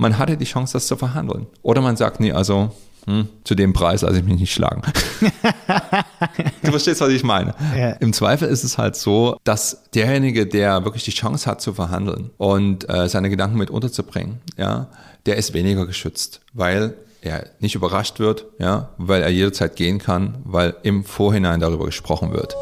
man hatte die Chance, das zu verhandeln. Oder man sagt, nee, also hm, zu dem Preis lasse ich mich nicht schlagen. du verstehst, was ich meine. Ja. Im Zweifel ist es halt so, dass derjenige, der wirklich die Chance hat zu verhandeln und äh, seine Gedanken mit unterzubringen, ja, der ist weniger geschützt, weil er nicht überrascht wird, ja, weil er jederzeit gehen kann, weil im Vorhinein darüber gesprochen wird.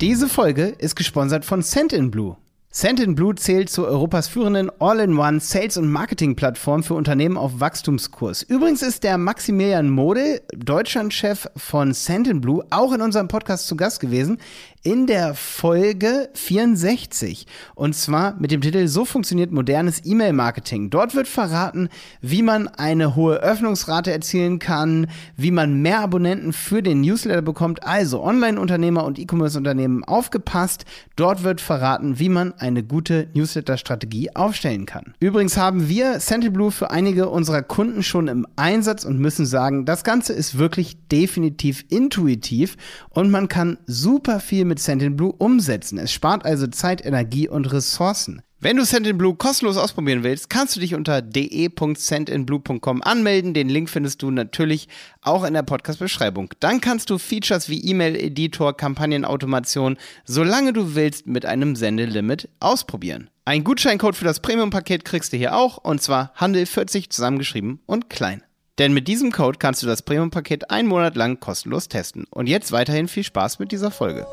Diese Folge ist gesponsert von Send Blue. Send Blue zählt zu Europas führenden All-in-One Sales- und Marketing-Plattform für Unternehmen auf Wachstumskurs. Übrigens ist der Maximilian Mode, Deutschlandchef von Send Blue, auch in unserem Podcast zu Gast gewesen in der Folge 64. Und zwar mit dem Titel So funktioniert modernes E-Mail-Marketing. Dort wird verraten, wie man eine hohe Öffnungsrate erzielen kann, wie man mehr Abonnenten für den Newsletter bekommt. Also Online-Unternehmer und E-Commerce-Unternehmen aufgepasst. Dort wird verraten, wie man eine gute Newsletter-Strategie aufstellen kann. Übrigens haben wir Sentiblue für einige unserer Kunden schon im Einsatz und müssen sagen, das Ganze ist wirklich definitiv intuitiv und man kann super viel mit Sendinblue umsetzen. Es spart also Zeit, Energie und Ressourcen. Wenn du Sendinblue kostenlos ausprobieren willst, kannst du dich unter de.sendinblue.com anmelden. Den Link findest du natürlich auch in der Podcast-Beschreibung. Dann kannst du Features wie E-Mail-Editor, Kampagnenautomation, solange du willst, mit einem Sendelimit ausprobieren. Ein Gutscheincode für das Premium-Paket kriegst du hier auch, und zwar Handel 40 zusammengeschrieben und klein. Denn mit diesem Code kannst du das Premium-Paket einen Monat lang kostenlos testen. Und jetzt weiterhin viel Spaß mit dieser Folge.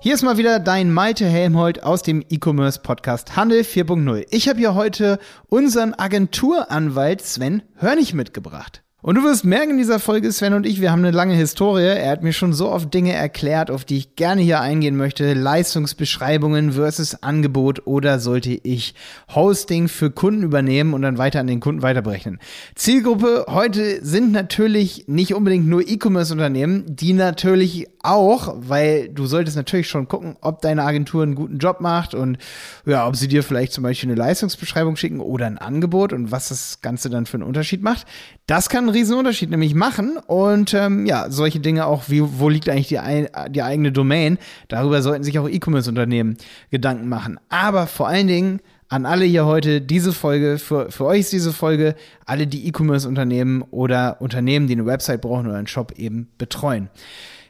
Hier ist mal wieder dein Malte Helmholt aus dem E-Commerce Podcast Handel 4.0. Ich habe hier heute unseren Agenturanwalt Sven Hörnig mitgebracht. Und du wirst merken in dieser Folge, Sven und ich, wir haben eine lange Historie. Er hat mir schon so oft Dinge erklärt, auf die ich gerne hier eingehen möchte. Leistungsbeschreibungen versus Angebot oder sollte ich Hosting für Kunden übernehmen und dann weiter an den Kunden weiterbrechen. Zielgruppe heute sind natürlich nicht unbedingt nur E-Commerce-Unternehmen, die natürlich auch, weil du solltest natürlich schon gucken, ob deine Agentur einen guten Job macht und ja, ob sie dir vielleicht zum Beispiel eine Leistungsbeschreibung schicken oder ein Angebot und was das Ganze dann für einen Unterschied macht. Das kann einen riesen nämlich machen. Und ähm, ja, solche Dinge auch, wie, wo liegt eigentlich die, die eigene Domain? Darüber sollten sich auch E-Commerce-Unternehmen Gedanken machen. Aber vor allen Dingen an alle hier heute diese Folge, für, für euch ist diese Folge, alle, die E-Commerce-Unternehmen oder Unternehmen, die eine Website brauchen oder einen Shop eben betreuen.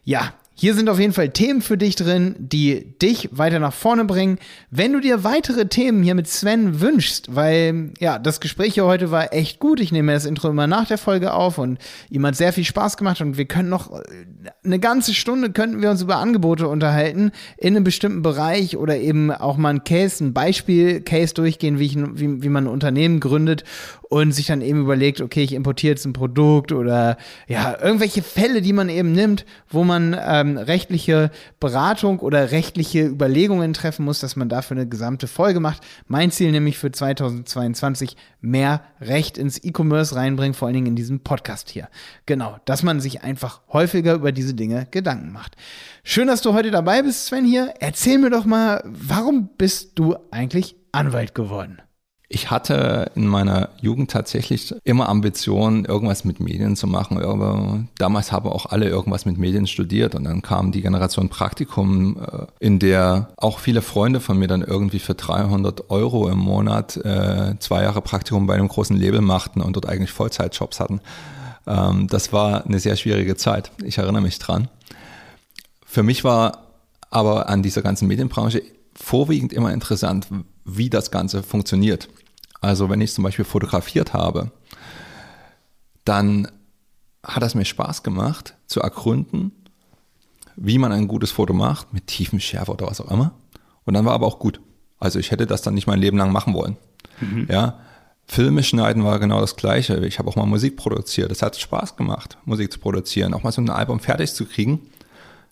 Ja, hier sind auf jeden Fall Themen für dich drin, die dich weiter nach vorne bringen. Wenn du dir weitere Themen hier mit Sven wünschst, weil ja, das Gespräch hier heute war echt gut. Ich nehme das Intro immer nach der Folge auf und ihm hat sehr viel Spaß gemacht und wir können noch äh, eine ganze Stunde könnten wir uns über Angebote unterhalten in einem bestimmten Bereich oder eben auch mal ein Case, ein Beispiel-Case durchgehen, wie, ich, wie, wie man ein Unternehmen gründet und sich dann eben überlegt, okay, ich importiere jetzt ein Produkt oder ja, irgendwelche Fälle, die man eben nimmt, wo man ähm, rechtliche Beratung oder rechtliche Überlegungen treffen muss, dass man dafür eine gesamte Folge macht. Mein Ziel nämlich für 2022 mehr Recht ins E-Commerce reinbringen, vor allen Dingen in diesem Podcast hier. Genau, dass man sich einfach häufiger über diese Dinge Gedanken macht. Schön, dass du heute dabei bist, Sven hier. Erzähl mir doch mal, warum bist du eigentlich Anwalt geworden? Ich hatte in meiner Jugend tatsächlich immer Ambitionen, irgendwas mit Medien zu machen. Damals haben auch alle irgendwas mit Medien studiert und dann kam die Generation Praktikum, äh, in der auch viele Freunde von mir dann irgendwie für 300 Euro im Monat äh, zwei Jahre Praktikum bei einem großen Label machten und dort eigentlich Vollzeitjobs hatten. Ähm, das war eine sehr schwierige Zeit. Ich erinnere mich dran. Für mich war aber an dieser ganzen Medienbranche vorwiegend immer interessant, wie das Ganze funktioniert. Also wenn ich zum Beispiel fotografiert habe, dann hat es mir Spaß gemacht zu ergründen, wie man ein gutes Foto macht, mit tiefem Schärfe oder was auch immer. Und dann war aber auch gut. Also ich hätte das dann nicht mein Leben lang machen wollen. Mhm. Ja, Filme schneiden war genau das Gleiche. Ich habe auch mal Musik produziert. Es hat Spaß gemacht, Musik zu produzieren, auch mal so ein Album fertig zu kriegen.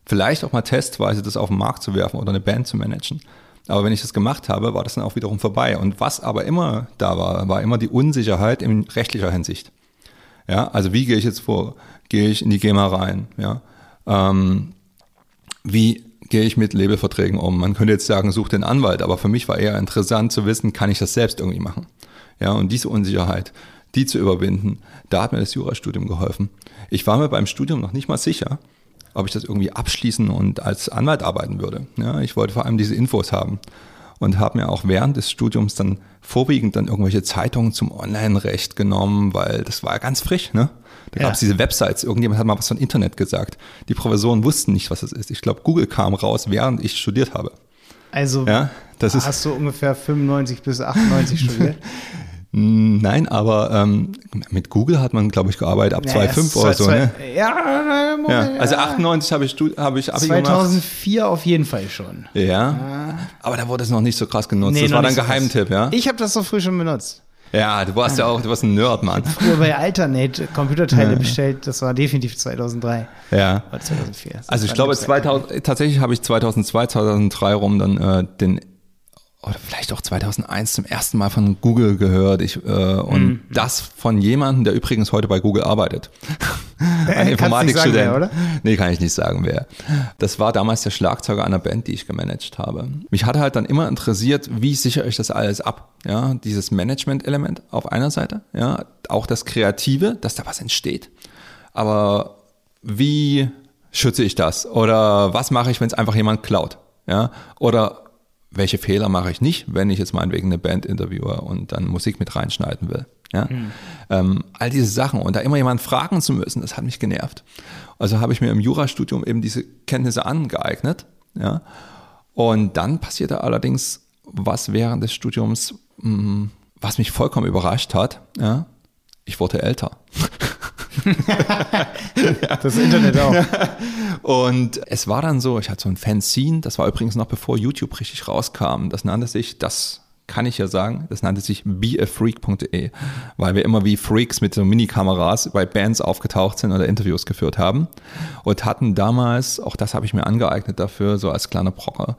Vielleicht auch mal testweise das auf den Markt zu werfen oder eine Band zu managen. Aber wenn ich das gemacht habe, war das dann auch wiederum vorbei. Und was aber immer da war, war immer die Unsicherheit in rechtlicher Hinsicht. Ja, also wie gehe ich jetzt vor? Gehe ich in die GEMA rein? Ja, ähm, wie gehe ich mit Labelverträgen um? Man könnte jetzt sagen, such den Anwalt, aber für mich war eher interessant zu wissen, kann ich das selbst irgendwie machen? Ja, und diese Unsicherheit, die zu überwinden, da hat mir das Jurastudium geholfen. Ich war mir beim Studium noch nicht mal sicher, ob ich das irgendwie abschließen und als Anwalt arbeiten würde. Ja, ich wollte vor allem diese Infos haben und habe mir auch während des Studiums dann vorwiegend dann irgendwelche Zeitungen zum Online-Recht genommen, weil das war ja ganz frisch. Ne? Da gab es diese Websites, irgendjemand hat mal was von Internet gesagt. Die Professoren wussten nicht, was das ist. Ich glaube, Google kam raus, während ich studiert habe. Also ja, das hast ist, du ungefähr 95 bis 98 studiert? Nein, aber ähm, mit Google hat man, glaube ich, gearbeitet ab Ja, 2005 es oder so. zwei- Ne? Ja, Moment, Ja, also ja. 98 habe ich, habe ich Abi gemacht. 2004 auf jeden Fall schon. Ja, aber da wurde es noch nicht so krass genutzt. das noch war dann so. Geheimtipp, ja? Ich habe das so früh schon benutzt. Ja, du warst ja auch, du warst ein Nerd, Mann. Früher bei Alternate Computerteile bestellt, das war definitiv 2003 Ja. oder 2004. Das Also ich glaube, nix. 2000, tatsächlich habe ich 2002, 2003 rum dann äh, den, oder vielleicht auch 2001 zum ersten Mal von Google gehört. Ich, äh, und Mhm. das von jemandem, der übrigens heute bei Google arbeitet. Ein Informatikstudent. sagen, wer, oder? Nee, kann ich nicht sagen, wer. Das war damals der Schlagzeuger einer Band, die ich gemanagt habe. Mich hatte halt dann immer interessiert, wie sichere ich das alles ab? Ja, dieses Management-Element auf einer Seite, ja, auch das Kreative, dass da was entsteht. Aber wie schütze ich das? Oder was mache ich, wenn es einfach jemand klaut? Ja, oder welche Fehler mache ich nicht, wenn ich jetzt meinetwegen eine Band interviewe und dann Musik mit reinschneiden will? Ja, ähm, all diese Sachen und da immer jemanden fragen zu müssen, das hat mich genervt. Also habe ich mir im Jurastudium eben diese Kenntnisse angeeignet. Ja, und dann passierte allerdings was während des Studiums, mh, was mich vollkommen überrascht hat. Ja, ich wurde älter. Das Internet auch. Und es war dann so, ich hatte so ein Fanzine, das war übrigens noch bevor YouTube richtig rauskam. Das nannte sich, das kann ich ja sagen, das nannte sich beafreak.de, weil wir immer wie Freaks mit so Minikameras bei Bands aufgetaucht sind oder Interviews geführt haben und hatten damals, auch das habe ich mir angeeignet dafür, so als kleiner Brocker,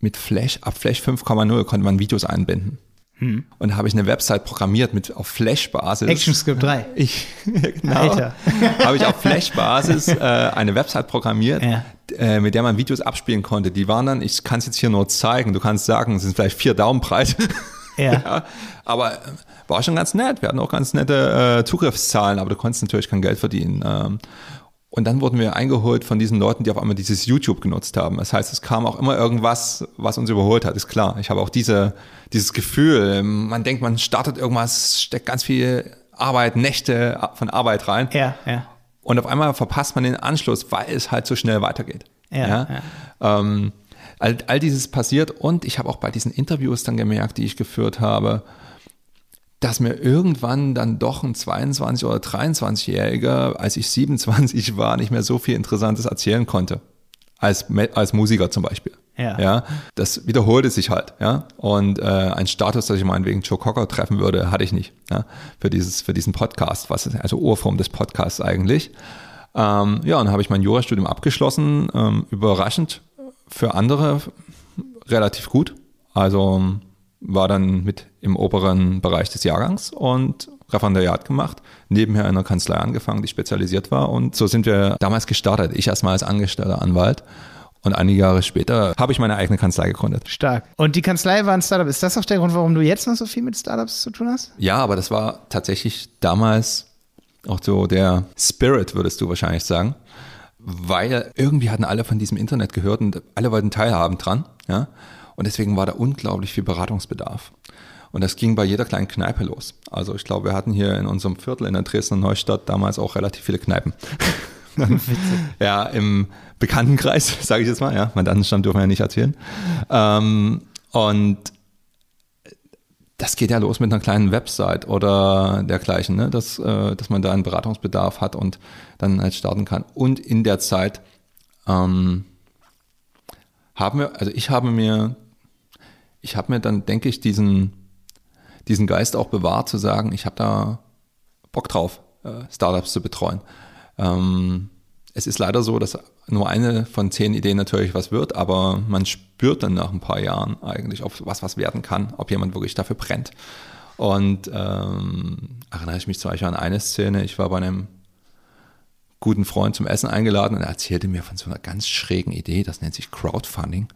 mit Flash, ab Flash 5,0 konnte man Videos einbinden. Und da habe ich eine Website programmiert mit auf Flash-Basis. ActionScript 3. Ich, genau. Habe ich auf Flash-Basis äh, eine Website programmiert, Ja. äh, mit der man Videos abspielen konnte. Die waren dann, ich kann es jetzt hier nur zeigen, du kannst sagen, es sind vielleicht vier Daumen breit. Ja. ja, aber äh, war schon ganz nett. Wir hatten auch ganz nette äh, Zugriffszahlen, aber du konntest natürlich kein Geld verdienen. Ähm, und dann wurden wir eingeholt von diesen Leuten, die auf einmal dieses YouTube genutzt haben. Das heißt, es kam auch immer irgendwas, was uns überholt hat, ist klar. Ich habe auch diese, dieses Gefühl, man denkt, man startet irgendwas, steckt ganz viel Arbeit, Nächte von Arbeit rein. Ja, ja. Und auf einmal verpasst man den Anschluss, weil es halt so schnell weitergeht. Ja, Ähm, all, all dieses passiert und ich habe auch bei diesen Interviews dann gemerkt, die ich geführt habe, dass mir irgendwann dann doch ein 22- oder 23-Jähriger, als ich 27 war, nicht mehr so viel Interessantes erzählen konnte. Als, als Musiker zum Beispiel. Ja. ja. Das wiederholte sich halt, ja. Und äh, ein Status, dass ich meinetwegen Joe Cocker treffen würde, hatte ich nicht, ja, für dieses, für diesen Podcast, was ist also Urform des Podcasts eigentlich. Ähm, ja, und dann habe ich mein Jurastudium abgeschlossen, ähm, überraschend für andere relativ gut. Also war dann mit im oberen Bereich des Jahrgangs und Referendariat gemacht, nebenher in einer Kanzlei angefangen, die spezialisiert war. Und so sind wir damals gestartet. Ich erstmal als angestellter Anwalt. Und einige Jahre später habe ich meine eigene Kanzlei gegründet. Stark. Und die Kanzlei war ein Startup. Ist das auch der Grund, warum du jetzt noch so viel mit Startups zu tun hast? Ja, aber das war tatsächlich damals auch so der Spirit, würdest du wahrscheinlich sagen. Weil irgendwie hatten alle von diesem Internet gehört und alle wollten teilhaben dran. Ja? Und deswegen war da unglaublich viel Beratungsbedarf. Und das ging bei jeder kleinen Kneipe los. Also ich glaube, wir hatten hier in unserem Viertel in der Dresdner Neustadt damals auch relativ viele Kneipen. ja, im Bekanntenkreis, sage ich jetzt mal, ja, Mandantenstamm dürfen wir ja nicht erzählen. Ähm, und das geht ja los mit einer kleinen Website oder dergleichen, ne? dass, äh, dass man da einen Beratungsbedarf hat und dann halt starten kann. Und in der Zeit ähm, haben wir, also ich habe mir, ich habe mir dann, denke ich, diesen, diesen Geist auch bewahrt, zu sagen, ich habe da Bock drauf, äh, Startups zu betreuen. Ähm, es ist leider so, dass nur eine von zehn Ideen natürlich was wird, aber man spürt dann nach ein paar Jahren eigentlich, ob was was werden kann, ob jemand wirklich dafür brennt. Und ähm, erinnere ich mich zum Beispiel an eine Szene, ich war bei einem guten Freund zum Essen eingeladen und er erzählte mir von so einer ganz schrägen Idee, das nennt sich Crowdfunding.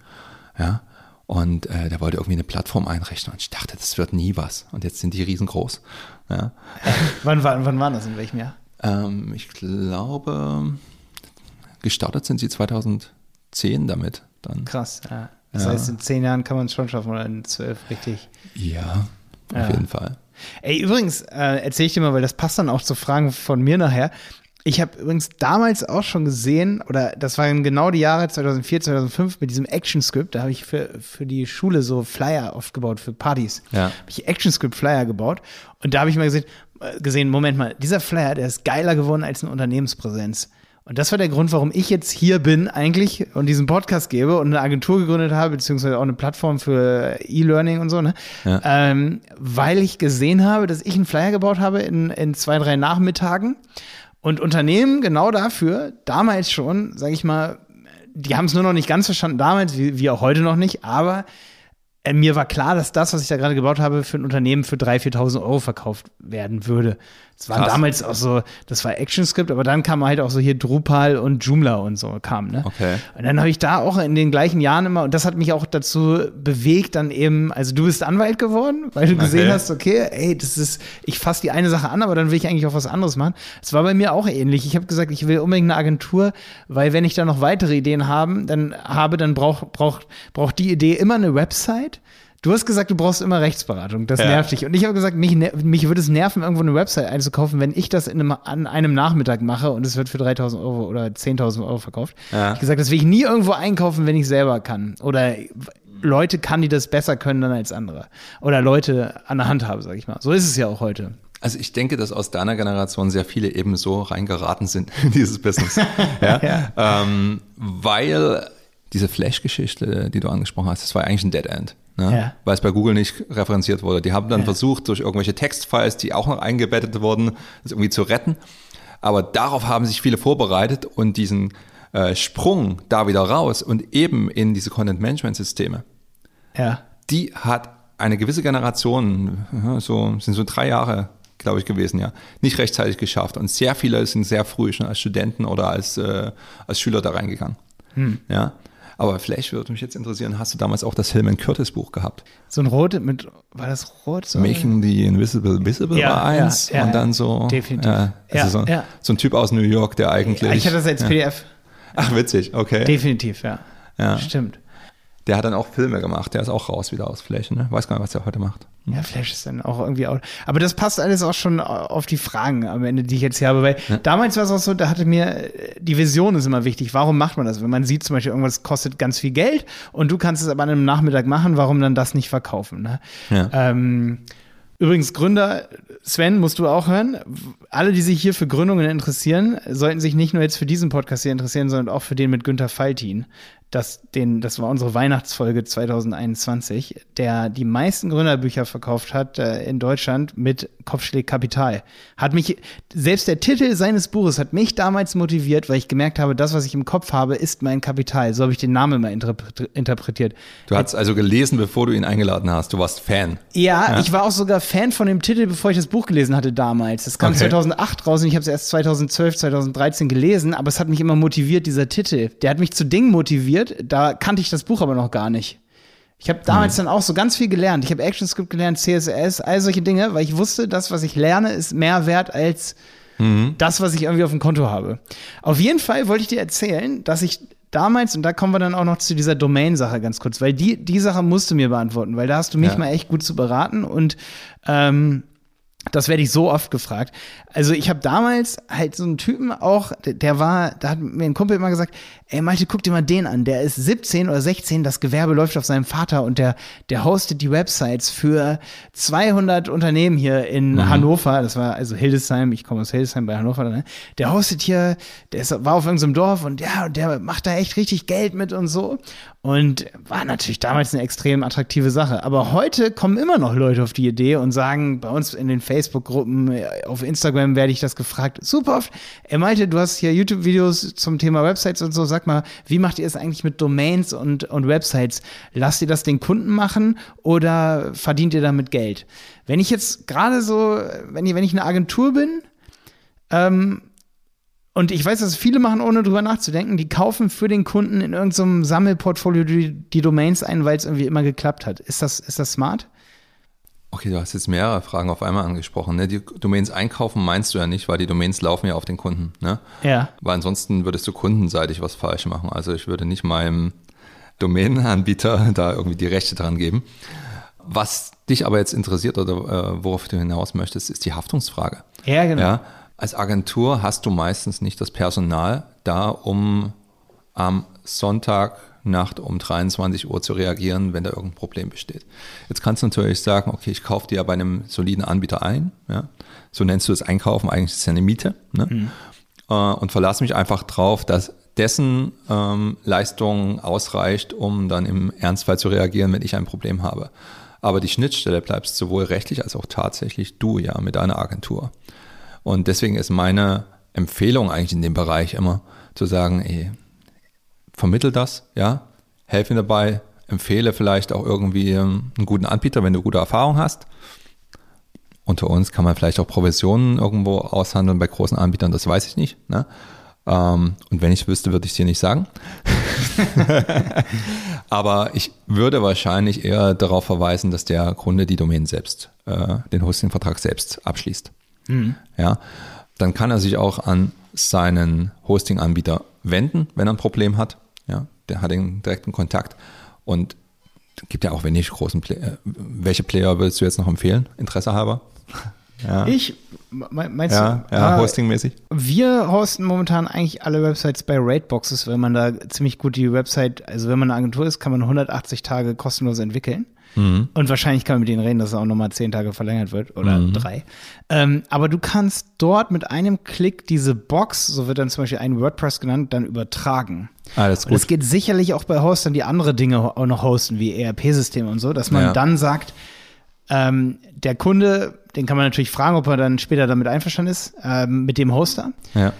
Ja, Und äh, der wollte irgendwie eine Plattform einrichten. Und ich dachte, das wird nie was. Und jetzt sind die riesengroß. Ja. wann, wann, wann war das? In welchem Jahr? Ähm, ich glaube, gestartet sind sie 2010 damit. Dann. Krass, ja. Das ja. heißt, in zehn Jahren kann man es schon schaffen oder in zwölf, richtig? Ja, auf ja. jeden Fall. Ey, übrigens, äh, erzähle ich dir mal, weil das passt dann auch zu Fragen von mir nachher. Ich habe übrigens damals auch schon gesehen, oder das waren genau die Jahre 2004, 2005 mit diesem Action-Script. Da habe ich für, für die Schule so Flyer oft gebaut, für Partys. Ja. Habe ich Action-Script-Flyer gebaut. Und da habe ich mal gesehen, äh, gesehen, Moment mal, dieser Flyer, der ist geiler geworden als eine Unternehmenspräsenz. Und das war der Grund, warum ich jetzt hier bin eigentlich und diesen Podcast gebe und eine Agentur gegründet habe, beziehungsweise auch eine Plattform für E-Learning und so, ne? Ja. Ähm, weil ich gesehen habe, dass ich einen Flyer gebaut habe in, in zwei, drei Nachmittagen und Unternehmen genau dafür, damals schon, sage ich mal, die haben es nur noch nicht ganz verstanden, damals, wie, wie auch heute noch nicht, aber äh, mir war klar, dass das, was ich da gerade gebaut habe, für ein Unternehmen für 3.000, 4.000 Euro verkauft werden würde. Das war damals auch so, das war ActionScript, aber dann kam halt auch so hier Drupal und Joomla und so kam, ne? Okay. Und dann habe ich da auch in den gleichen Jahren immer, und das hat mich auch dazu bewegt, dann eben, also du bist Anwalt geworden, weil du gesehen okay. hast, okay, ey, das ist, ich fasse die eine Sache an, aber dann will ich eigentlich auch was anderes machen. Es war bei mir auch ähnlich. Ich habe gesagt, ich will unbedingt eine Agentur, weil wenn ich da noch weitere Ideen haben, dann habe, dann braucht braucht braucht die Idee immer eine Website Du hast gesagt, du brauchst immer Rechtsberatung. Das ja. nervt dich. Und ich habe gesagt, mich, mich würde es nerven, irgendwo eine Website einzukaufen, wenn ich das in einem, an einem Nachmittag mache und es wird für 3000 Euro oder 10.000 Euro verkauft. Ja. Ich habe gesagt, das will ich nie irgendwo einkaufen, wenn ich selber kann. Oder Leute kann, die das besser können dann als andere. Oder Leute an der Hand haben, sage ich mal. So ist es ja auch heute. Also ich denke, dass aus deiner Generation sehr viele eben so reingeraten sind in dieses Business. ja? ja. Ähm, weil diese Flash-Geschichte, die du angesprochen hast, das war eigentlich ein Dead End ne? ja. weil es bei Google nicht referenziert wurde. Die haben dann ja. versucht, durch irgendwelche Textfiles, die auch noch eingebettet wurden, das irgendwie zu retten. Aber darauf haben sich viele vorbereitet und diesen äh, Sprung da wieder raus und eben in diese Content-Management-Systeme, ja. die hat eine gewisse Generation, so sind so drei Jahre, glaube ich, gewesen, ja, nicht rechtzeitig geschafft. Und sehr viele sind sehr früh schon als Studenten oder als, äh, als Schüler da reingegangen. Hm. Ja. Aber vielleicht würde mich jetzt interessieren, hast du damals auch das Hillman Curtis Buch gehabt? So ein rot mit, war das rot? So Making the Invisible Visible ja, war eins ja, ja, und dann so. Definitiv. Äh, also so, so, ein Typ aus New York, der eigentlich. Ich hatte das als PDF. Ach, witzig, okay. Definitiv, ja. Ja. Stimmt. Der hat dann auch Filme gemacht, der ist auch raus wieder aus Flash, ne? Weiß gar nicht, was er heute macht. Ja, Flash ist dann auch irgendwie auch. Aber das passt alles auch schon auf die Fragen am Ende, die ich jetzt hier habe. Weil ja. damals war es auch so, da hatte mir die Vision ist immer wichtig. Warum macht man das? Wenn man sieht zum Beispiel, irgendwas kostet ganz viel Geld und du kannst es aber an einem Nachmittag machen, warum dann das nicht verkaufen? Ne? Ja. Ähm, Übrigens, Gründer, Sven, musst du auch hören. Alle, die sich hier für Gründungen interessieren, sollten sich nicht nur jetzt für diesen Podcast hier interessieren, sondern auch für den mit Günther Faltin das, den, das war unsere Weihnachtsfolge 2021, der die meisten Gründerbücher verkauft hat äh, in Deutschland mit Kopfschläg Kapital. Hat mich, selbst der Titel seines Buches hat mich damals motiviert, weil ich gemerkt habe, das, was ich im Kopf habe, ist mein Kapital. So habe ich den Namen immer interpretiert. Du hast also gelesen, bevor du ihn eingeladen hast. Du warst Fan. Ja, ja, ich war auch sogar Fan von dem Titel, bevor ich das Buch gelesen hatte damals. Das kam okay. 2008 raus und ich habe es erst 2012, 2013 gelesen, aber es hat mich immer motiviert, dieser Titel. Der hat mich zu Dingen motiviert, studiert, da kannte ich das Buch aber noch gar nicht. Ich habe damals mhm. dann auch so ganz viel gelernt. Ich habe ActionScript gelernt, CSS, all solche Dinge, weil ich wusste, das, was ich lerne, ist mehr wert als mhm. das, was ich irgendwie auf dem Konto habe. Auf jeden Fall wollte ich dir erzählen, dass ich damals, und da kommen wir dann auch noch zu dieser Domain-Sache ganz kurz, weil die, die Sache musst du mir beantworten, weil da hast du mich ja. mal echt gut zu beraten und ähm, das werde ich so oft gefragt. Also ich habe damals halt so einen Typen auch, der war, da hat mir ein Kumpel immer gesagt, ey Malte, guck dir mal den an, der ist 17 oder 16, das Gewerbe läuft auf seinem Vater und der, der hostet die Websites für 200 Unternehmen hier in mhm. Hannover, das war also Hildesheim, ich komme aus Hildesheim bei Hannover, ne? der hostet hier, der ist, war auf irgendeinem Dorf und ja, der macht da echt richtig Geld mit und so und war natürlich damals eine extrem attraktive Sache. Aber heute kommen immer noch Leute auf die Idee und sagen, bei uns in den Facebook-Gruppen, auf Instagram werde ich das gefragt, super oft. Er meinte, du hast hier YouTube-Videos zum Thema Websites und so. Sag mal, wie macht ihr es eigentlich mit Domains und, und Websites? Lasst ihr das den Kunden machen oder verdient ihr damit Geld? Wenn ich jetzt gerade so, wenn ich, wenn ich eine Agentur bin, ähm, Und ich weiß, dass viele machen, ohne drüber nachzudenken. Die kaufen für den Kunden in irgendeinem Sammelportfolio die, die Domains ein, weil es irgendwie immer geklappt hat. Ist das, ist das smart? Okay, du hast jetzt mehrere Fragen auf einmal angesprochen. Ne? Die Domains einkaufen meinst du ja nicht, weil die Domains laufen ja auf den Kunden. Ne? Ja. Weil ansonsten würdest du kundenseitig was falsch machen. Also ich würde nicht meinem Domainanbieter da irgendwie die Rechte dran geben. Was dich aber jetzt interessiert oder äh, worauf du hinaus möchtest, ist die Haftungsfrage. Ja, genau. Ja? Als Agentur hast du meistens nicht das Personal da, um am Sonntag Nacht um 23 Uhr zu reagieren, wenn da irgendein Problem besteht. Jetzt kannst du natürlich sagen, okay, ich kaufe dir bei einem soliden Anbieter ein. Ja? So nennst du es Einkaufen, eigentlich ist es ja eine Miete. Ne? Mhm. Äh, und verlasse mich einfach drauf, dass dessen ähm, Leistung ausreicht, um dann im Ernstfall zu reagieren, wenn ich ein Problem habe. Aber die Schnittstelle bleibst sowohl rechtlich als auch tatsächlich du ja mit deiner Agentur. Und deswegen ist meine Empfehlung eigentlich in dem Bereich immer zu sagen, ey, vermittel das, ja, helfe mir dabei, empfehle vielleicht auch irgendwie ähm, einen guten Anbieter, wenn du gute Erfahrung hast. Unter uns kann man vielleicht auch Provisionen irgendwo aushandeln bei großen Anbietern, das weiß ich nicht. Ne? Ähm, und wenn ich wüsste, würde ich es dir nicht sagen. Aber ich würde wahrscheinlich eher darauf verweisen, dass der Kunde die Domain selbst, äh, den Hostingvertrag selbst abschließt. Mhm. Ja, dann kann er sich auch an seinen Hosting-Anbieter wenden, wenn er ein Problem hat. Ja, der hat den direkten Kontakt und gibt ja auch wenig großen Player. Äh, welche Player würdest du jetzt noch empfehlen, Interesse halber? Ja. Ich, meinst ja, du? Ja, hostingmäßig. Wir hosten momentan eigentlich alle Websites bei Rateboxes, weil man da ziemlich gut die Website, also wenn man eine Agentur ist, kann man 180 Tage kostenlos entwickeln. Mhm. Und wahrscheinlich kann man mit denen reden, dass es auch nochmal zehn Tage verlängert wird oder mhm. drei. Ähm, aber du kannst dort mit einem Klick diese Box, so wird dann zum Beispiel ein WordPress genannt, dann übertragen. Alles gut. Und es geht sicherlich auch bei Hostern, die andere Dinge auch noch hosten, wie ERP-Systeme und so, dass man ja. dann sagt, ähm, der Kunde, den kann man natürlich fragen, ob er dann später damit einverstanden ist, ähm, mit dem Hoster. Ja.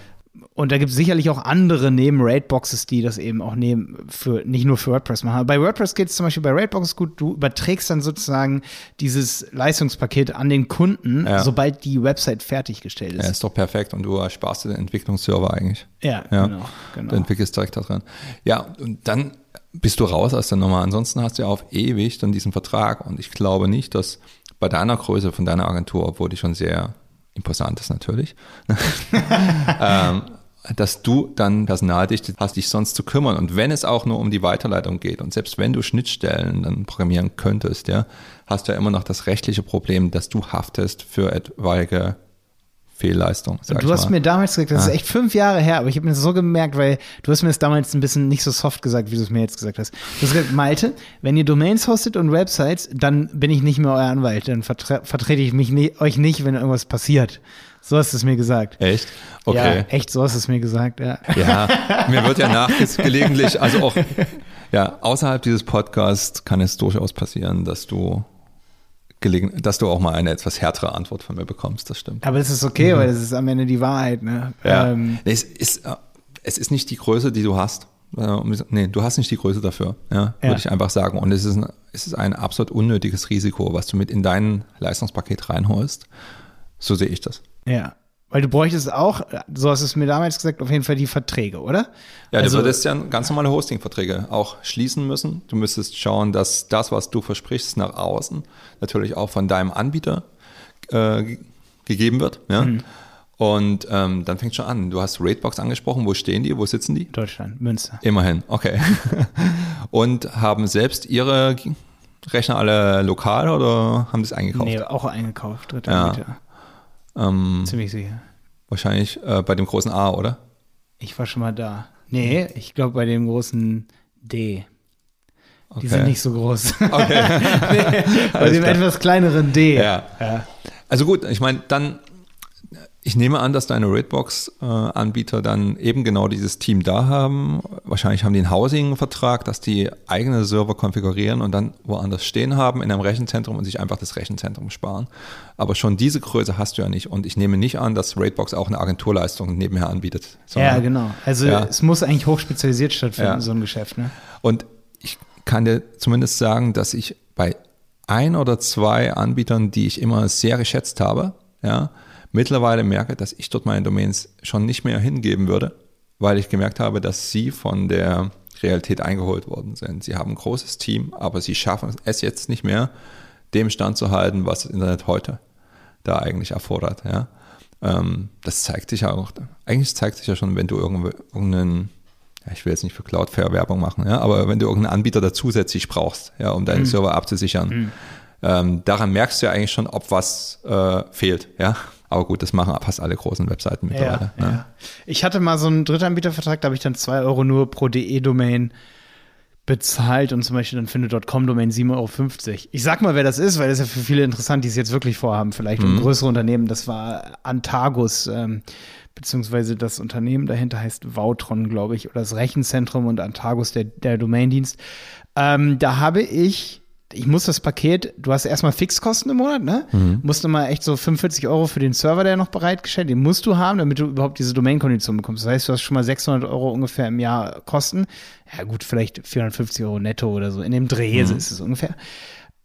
Und da gibt es sicherlich auch andere neben Raidboxes, die das eben auch nehmen, für, nicht nur für WordPress machen. Bei WordPress geht es zum Beispiel bei Raidboxes gut, du überträgst dann sozusagen dieses Leistungspaket an den Kunden, ja. sobald die Website fertiggestellt ist. Ja, ist doch perfekt und du ersparst dir den Entwicklungsserver eigentlich. Ja, ja. genau. genau. Du entwickelst direkt da dran. Ja, und dann bist du raus aus der Nummer. Ansonsten hast du ja auf ewig dann diesen Vertrag und ich glaube nicht, dass bei deiner Größe von deiner Agentur, obwohl die schon sehr imposant ist natürlich, ähm, dass du dann Personaldichte hast, dich sonst zu kümmern. Und wenn es auch nur um die Weiterleitung geht und selbst wenn du Schnittstellen dann programmieren könntest, ja, hast du ja immer noch das rechtliche Problem, dass du haftest für etwaige Fehlleistung. du hast mal. mir damals gesagt, das ja. ist echt fünf Jahre her, aber ich habe mir das so gemerkt, weil du hast mir das damals ein bisschen nicht so soft gesagt, wie du es mir jetzt gesagt hast. Du hast gesagt, Malte, wenn ihr Domains hostet und Websites, dann bin ich nicht mehr euer Anwalt, dann vertre vertrete ich mich nie, euch nicht, wenn irgendwas passiert. So hast du es mir gesagt. Echt? Okay. Ja, echt, so hast du es mir gesagt, ja. Ja, mir wird ja nachgelegentlich, also auch ja, außerhalb dieses Podcasts kann es durchaus passieren, dass du gelegen, dass du auch mal eine etwas härtere Antwort von mir bekommst, das stimmt. Aber es ist okay, mhm. weil es ist am Ende die Wahrheit, ne? Ja. Ähm, nee, es, ist, äh, es ist nicht die Größe, die du hast. Äh, nee, du hast nicht die Größe dafür, ja, ja. würde ich einfach sagen. Und es ist, ein, es ist ein absolut unnötiges Risiko, was du mit in dein Leistungspaket reinholst. So sehe ich das. Ja. Weil du bräuchtest auch, so hast du es mir damals gesagt, auf jeden Fall die Verträge, oder? Ja, also, du würdest ja ganz normale Hosting-Verträge auch schließen müssen. Du müsstest schauen, dass das, was du versprichst nach außen, natürlich auch von deinem Anbieter äh, gegeben wird. Ja? Mhm. Und ähm, dann fängt schon an. Du hast Ratebox angesprochen. Wo stehen die? Wo sitzen die? Deutschland, Münster. Immerhin, okay. Und haben selbst ihre Rechner alle lokal oder haben das eingekauft? Nee, auch eingekauft, dritte ja. Anbieter. Ähm, Ziemlich sicher. Wahrscheinlich äh, bei dem großen A, oder? Ich war schon mal da. Nee, ich glaube bei dem großen D. Okay. Die sind nicht so groß. Okay. nee, bei dem etwas kleineren D. Ja. ja. Also gut, ich meine, dann ich nehme an, dass deine Redbox-Anbieter dann eben genau dieses Team da haben. Wahrscheinlich haben die einen Housing-Vertrag, dass die eigene Server konfigurieren und dann woanders stehen haben in einem Rechenzentrum und sich einfach das Rechenzentrum sparen. Aber schon diese Größe hast du ja nicht. Und ich nehme nicht an, dass Raidbox auch eine Agenturleistung nebenher anbietet. Ja, genau. Also ja. es muss eigentlich hochspezialisiert stattfinden, ja. so ein Geschäft. Ne? Und ich kann dir zumindest sagen, dass ich bei ein oder zwei Anbietern, die ich immer sehr geschätzt habe, ja, mittlerweile merke, dass ich dort meine Domains schon nicht mehr hingeben würde, weil ich gemerkt habe, dass sie von der Realität eingeholt worden sind. Sie haben ein großes Team, aber sie schaffen es jetzt nicht mehr, dem Stand zu halten, was das Internet heute da eigentlich erfordert. Ja. Ähm, das zeigt sich ja auch, eigentlich zeigt sich ja schon, wenn du irgendeinen, ja, ich will jetzt nicht für Cloudflare Werbung machen, ja, aber wenn du irgendeinen Anbieter da zusätzlich brauchst, ja, um deinen mhm. Server abzusichern, mhm. ähm, daran merkst du ja eigentlich schon, ob was äh, fehlt, ja. Aber gut, das machen fast alle großen Webseiten mittlerweile. Ja, ne? ja. Ich hatte mal so einen Drittanbietervertrag, da habe ich dann zwei Euro nur pro DE-Domain bezahlt und zum Beispiel dann eine .com-Domain 7,50 Euro. Ich sag mal, wer das ist, weil das ist ja für viele interessant, die es jetzt wirklich vorhaben, vielleicht mhm. um größere Unternehmen. Das war Antagus, ähm, beziehungsweise das Unternehmen dahinter heißt Vautron, glaube ich, oder das Rechenzentrum und Antagus, der, der Domaindienst. Ähm, da habe ich ich muss das Paket, du hast erstmal Fixkosten im Monat, ne? Mhm. Musst du mal echt so 45 Euro für den Server, der noch bereitgestellt, den musst du haben, damit du überhaupt diese Domain-Kondition bekommst. Das heißt, du hast schon mal 600 Euro ungefähr im Jahr Kosten. Ja, gut, vielleicht 450 Euro netto oder so. In dem Dreh mhm. ist es ungefähr.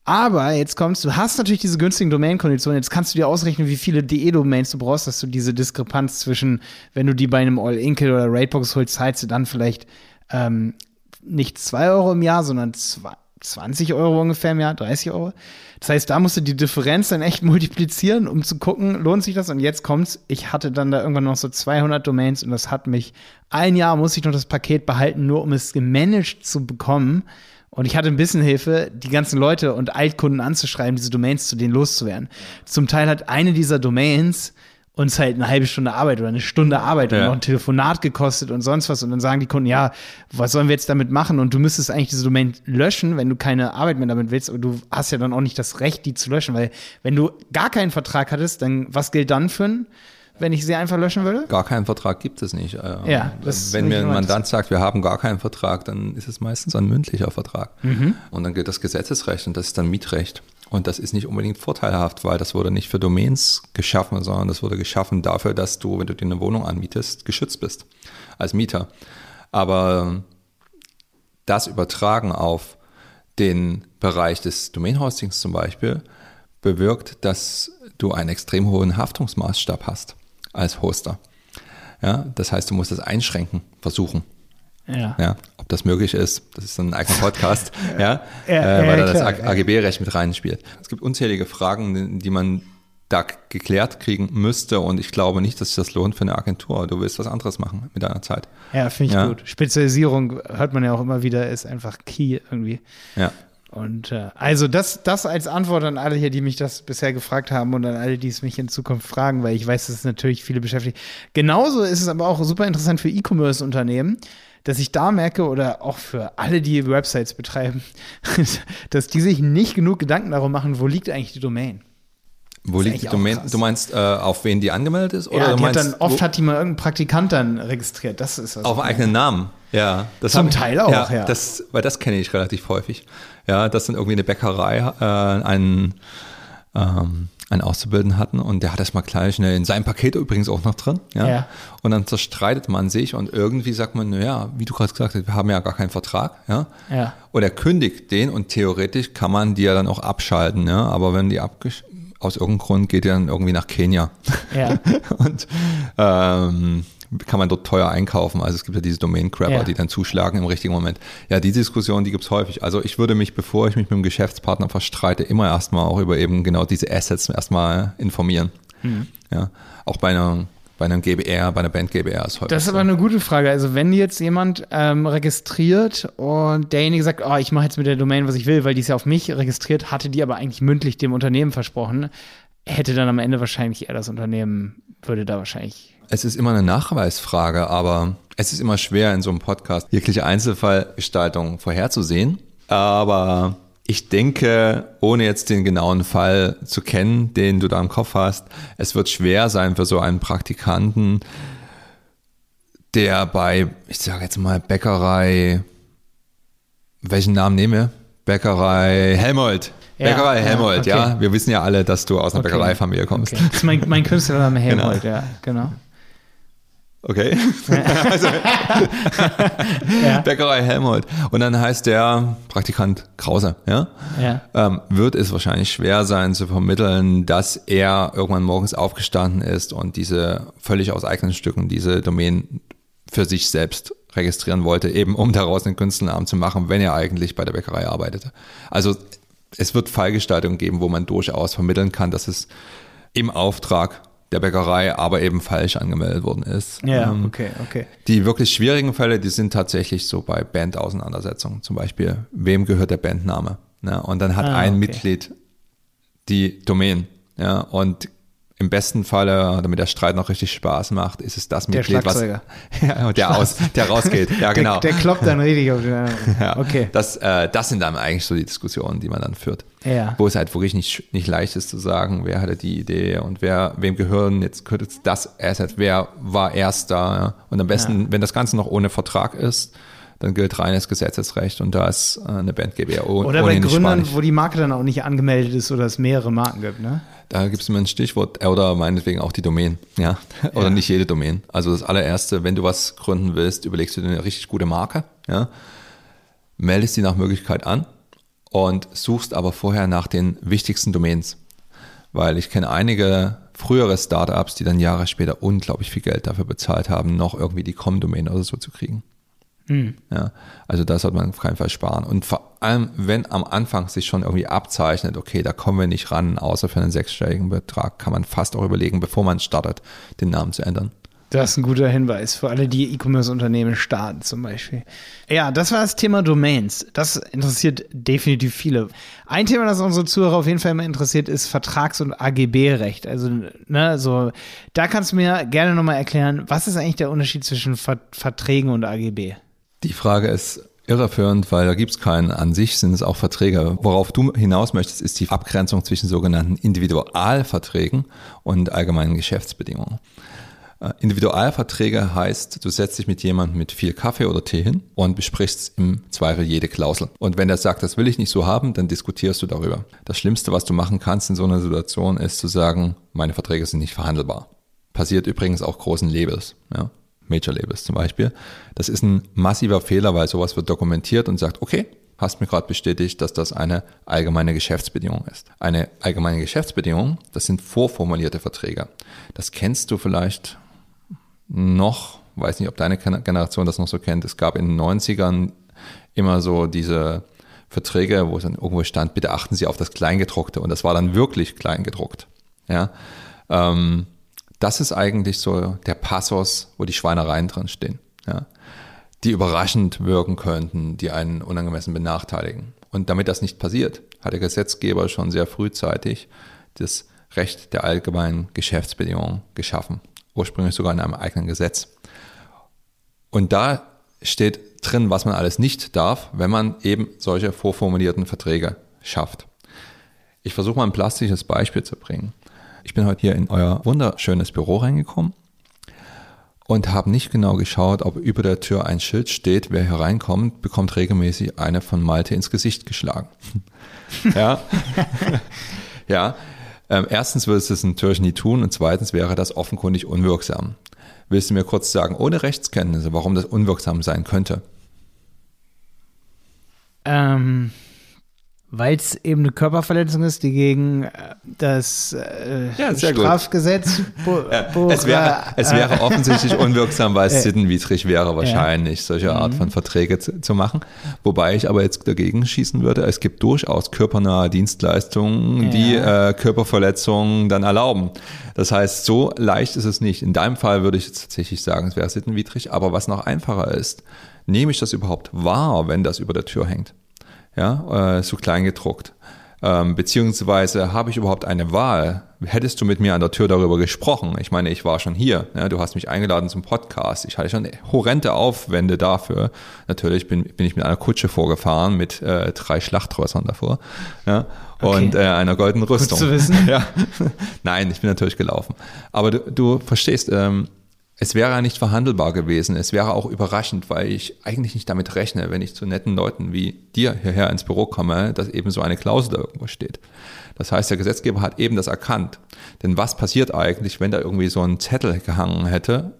Aber jetzt kommst du, hast natürlich diese günstigen Domain-Konditionen. Jetzt kannst du dir ausrechnen, wie viele DE-Domains du brauchst, dass du diese Diskrepanz zwischen, wenn du die bei einem All-Inkle oder Ratebox holst, zahlst du dann vielleicht ähm, nicht 2 Euro im Jahr, sondern zwei 20 Euro ungefähr im Jahr, 30 Euro. Das heißt, da musst du die Differenz dann echt multiplizieren, um zu gucken, lohnt sich das? Und jetzt kommt's, ich hatte dann da irgendwann noch so 200 Domains und das hat mich, ein Jahr muss ich noch das Paket behalten, nur um es gemanagt zu bekommen. Und ich hatte ein bisschen Hilfe, die ganzen Leute und Altkunden anzuschreiben, diese Domains zu denen loszuwerden. Zum Teil hat eine dieser Domains uns halt eine halbe Stunde Arbeit oder eine Stunde Arbeit ja. und noch ein Telefonat gekostet und sonst was. Und dann sagen die Kunden, ja, was sollen wir jetzt damit machen? Und du müsstest eigentlich diese Domain löschen, wenn du keine Arbeit mehr damit willst. Aber du hast ja dann auch nicht das Recht, die zu löschen, weil wenn du gar keinen Vertrag hattest, dann was gilt dann für ein wenn ich sie einfach löschen würde? Gar keinen Vertrag gibt es nicht. Ja, das wenn mir ein Mandant sagt, wir haben gar keinen Vertrag, dann ist es meistens ein mündlicher Vertrag. Mhm. Und dann gilt das Gesetzesrecht und das ist dann Mietrecht. Und das ist nicht unbedingt vorteilhaft, weil das wurde nicht für Domains geschaffen, sondern das wurde geschaffen dafür, dass du, wenn du dir eine Wohnung anmietest, geschützt bist als Mieter. Aber das Übertragen auf den Bereich des Domain-Hostings zum Beispiel bewirkt, dass du einen extrem hohen Haftungsmaßstab hast als Hoster. Ja, das heißt, du musst es einschränken, versuchen. Ja. ja. Ob das möglich ist, das ist ein eigener Podcast, ja, ja, äh, weil ja, da das AGB-Recht mit reinspielt. Es gibt unzählige Fragen, die man da geklärt kriegen müsste und ich glaube nicht, dass sich das lohnt für eine Agentur. Du willst was anderes machen mit deiner Zeit. Ja, finde ich gut. Spezialisierung hört man ja auch immer wieder, ist einfach key irgendwie. Ja. Und äh, also das, das als Antwort an alle hier, die mich das bisher gefragt haben und an alle, die es mich in Zukunft fragen, weil ich weiß, dass es natürlich viele beschäftigt. Genauso ist es aber auch super interessant für E-Commerce-Unternehmen dass ich da merke oder auch für alle, die Websites betreiben, dass die sich nicht genug Gedanken darum machen, wo liegt eigentlich die Domain. Wo liegt die Domain? Du meinst, äh, auf wen die angemeldet ist? Oder ja, die meinst, hat dann, oft hat die mal irgendeinen Praktikant dann registriert. Das ist was Auf eigenen Namen, ja. Das Zum Teil auch, ja. ja. Das, weil das kenne ich relativ häufig. Ja, das sind irgendwie eine Bäckerei, äh, ein ähm, einen Auszubildenden hatten und der hat das mal gleich schnell in seinem Paket übrigens auch noch drin. Ja? ja. Und dann zerstreitet man sich und irgendwie sagt man, naja, wie du gerade gesagt hast, wir haben ja gar keinen Vertrag. Ja. ja. Und er kündigt den und theoretisch kann man die ja dann auch abschalten. Ja? Aber wenn die abgesch aus irgendeinem Grund geht, die dann irgendwie nach Kenia. Ja. und ähm, kann man dort teuer einkaufen. Also es gibt ja diese Domain-Grabber, ja. die dann zuschlagen im richtigen Moment. Ja, die Diskussion, die gibt es häufig. Also ich würde mich, bevor ich mich mit einem Geschäftspartner verstreite, immer erstmal auch über eben genau diese Assets erstmal informieren. Mhm. Ja, auch bei einer bei einem GBR, bei einer Band GBR ist häufig. Das ist aber eine gute Frage. Also wenn jetzt jemand ähm, registriert und derjenige sagt, oh, ich mache jetzt mit der Domain, was ich will, weil die ist ja auf mich registriert, hatte die aber eigentlich mündlich dem Unternehmen versprochen, hätte dann am Ende wahrscheinlich eher das Unternehmen, würde da wahrscheinlich es ist immer eine Nachweisfrage, aber es ist immer schwer in so einem Podcast jegliche Einzelfallgestaltung vorherzusehen. Aber ich denke, ohne jetzt den genauen Fall zu kennen, den du da im Kopf hast, es wird schwer sein für so einen Praktikanten, der bei, ich sage jetzt mal, Bäckerei, welchen Namen nehme? Bäckerei Helmold. Ja, Bäckerei Helmold, ja, okay. ja, Wir wissen ja alle, dass du aus einer okay. Bäckereifamilie kommst. Okay. Das ist mein, mein Künstlername Helmold, genau. ja, genau. Okay. also, ja. Bäckerei Helmholt. Und dann heißt der Praktikant Krause, ja? ja. Ähm, wird es wahrscheinlich schwer sein zu vermitteln, dass er irgendwann morgens aufgestanden ist und diese völlig aus eigenen Stücken, diese Domain für sich selbst registrieren wollte, eben um daraus einen Künstlernamen zu machen, wenn er eigentlich bei der Bäckerei arbeitete. Also es wird Fallgestaltungen geben, wo man durchaus vermitteln kann, dass es im Auftrag der Bäckerei aber eben falsch angemeldet worden ist. Ja, ähm, okay, okay. Die wirklich schwierigen Fälle, die sind tatsächlich so bei Bandauseinandersetzungen. Zum Beispiel, wem gehört der Bandname? Ja, und dann hat ah, ein okay. Mitglied die Domain. Ja, und im besten Falle, damit der Streit noch richtig Spaß macht, ist es das Mitglied, was ja, der aus, der rausgeht. Ja, genau. Der, der kloppt dann richtig auf den ja, Okay. Das, äh, das sind dann eigentlich so die Diskussionen, die man dann führt. Ja. Wo es halt wirklich nicht, nicht leicht ist zu sagen, wer hatte die Idee und wer, wem gehören jetzt gehört jetzt das Asset, wer war erst da. Ja? Und am besten, ja. wenn das Ganze noch ohne Vertrag ist, dann gilt reines Gesetzesrecht und da ist äh, eine Band GBO. Oder bei Gründern, wo die Marke dann auch nicht angemeldet ist oder es mehrere Marken gibt, ne? Da gibt es mir ein Stichwort oder meinetwegen auch die Domain, ja. Oder ja. nicht jede Domain. Also das allererste, wenn du was gründen willst, überlegst du dir eine richtig gute Marke, ja. Meldest die nach Möglichkeit an und suchst aber vorher nach den wichtigsten Domains. Weil ich kenne einige frühere Startups, die dann Jahre später unglaublich viel Geld dafür bezahlt haben, noch irgendwie die Com-Domain oder so zu kriegen. Mhm. Ja, also da sollte man auf keinen Fall sparen. Und vor allem, wenn am Anfang sich schon irgendwie abzeichnet, okay, da kommen wir nicht ran, außer für einen sechsstelligen Betrag, kann man fast auch überlegen, bevor man startet, den Namen zu ändern. Das ist ein guter Hinweis für alle, die E-Commerce-Unternehmen starten zum Beispiel. Ja, das war das Thema Domains. Das interessiert definitiv viele. Ein Thema, das unsere Zuhörer auf jeden Fall immer interessiert, ist Vertrags- und AGB-Recht. Also, ne, so, da kannst du mir gerne nochmal erklären, was ist eigentlich der Unterschied zwischen Ver Verträgen und AGB? Die Frage ist irreführend, weil da gibt es keinen an sich, sind es auch Verträge. Worauf du hinaus möchtest, ist die Abgrenzung zwischen sogenannten Individualverträgen und allgemeinen Geschäftsbedingungen. Äh, Individualverträge heißt, du setzt dich mit jemandem mit viel Kaffee oder Tee hin und besprichst im Zweifel jede Klausel. Und wenn er sagt, das will ich nicht so haben, dann diskutierst du darüber. Das Schlimmste, was du machen kannst in so einer Situation, ist zu sagen, meine Verträge sind nicht verhandelbar. Passiert übrigens auch großen Labels. Ja? Major Labels zum Beispiel. Das ist ein massiver Fehler, weil sowas wird dokumentiert und sagt, okay, hast mir gerade bestätigt, dass das eine allgemeine Geschäftsbedingung ist. Eine allgemeine Geschäftsbedingung, das sind vorformulierte Verträge. Das kennst du vielleicht noch, weiß nicht, ob deine Generation das noch so kennt. Es gab in den 90ern immer so diese Verträge, wo es dann irgendwo stand, bitte achten Sie auf das Kleingedruckte. Und das war dann wirklich Kleingedruckt. Ja. Ähm, das ist eigentlich so der Passus, wo die Schweinereien drin stehen, ja, die überraschend wirken könnten, die einen unangemessen benachteiligen. Und damit das nicht passiert, hat der Gesetzgeber schon sehr frühzeitig das Recht der allgemeinen Geschäftsbedingungen geschaffen, ursprünglich sogar in einem eigenen Gesetz. Und da steht drin, was man alles nicht darf, wenn man eben solche vorformulierten Verträge schafft. Ich versuche mal ein plastisches Beispiel zu bringen. Ich bin heute hier in euer wunderschönes Büro reingekommen und habe nicht genau geschaut, ob über der Tür ein Schild steht, wer hereinkommt, bekommt regelmäßig eine von Malte ins Gesicht geschlagen. ja. ja. Ähm, erstens würde es das natürlich nie tun und zweitens wäre das offenkundig unwirksam. Willst du mir kurz sagen, ohne Rechtskenntnisse, warum das unwirksam sein könnte? Ähm, weil es eben eine Körperverletzung ist, die gegen äh, das äh, ja, Strafgesetz. ja, es, wäre, es wäre äh, offensichtlich unwirksam, weil es äh, sittenwidrig wäre, wahrscheinlich, solche Art mhm. von Verträge zu, zu, machen. Wobei ich aber jetzt dagegen schießen würde, es gibt durchaus körpernahe Dienstleistungen, die äh, Körperverletzungen dann erlauben. Das heißt, so leicht ist es nicht. In deinem Fall würde ich jetzt tatsächlich sagen, es wäre sittenwidrig, aber was noch einfacher ist, nehme ich das überhaupt wahr, wenn das über der Tür hängt? Ja, äh, so klein gedruckt. Ähm, beziehungsweise habe ich überhaupt eine Wahl? Hättest du mit mir an der Tür darüber gesprochen? Ich meine, ich war schon hier. Ja, du hast mich eingeladen zum Podcast. Ich hatte schon horrende Aufwände dafür. Natürlich bin, bin ich mit einer Kutsche vorgefahren mit äh, drei Schlachtrössern davor ja, okay. und äh, einer goldenen Rüstung. Gut zu wissen. ja. Nein, ich bin natürlich gelaufen. Aber du, du verstehst, ähm, es wäre ja nicht verhandelbar gewesen. Es wäre auch überraschend, weil ich eigentlich nicht damit rechne, wenn ich zu netten Leuten wie dir hierher ins Büro komme, dass eben so eine Klausel da irgendwo steht. Das heißt, der Gesetzgeber hat eben das erkannt. Denn was passiert eigentlich, wenn da irgendwie so ein Zettel gehangen hätte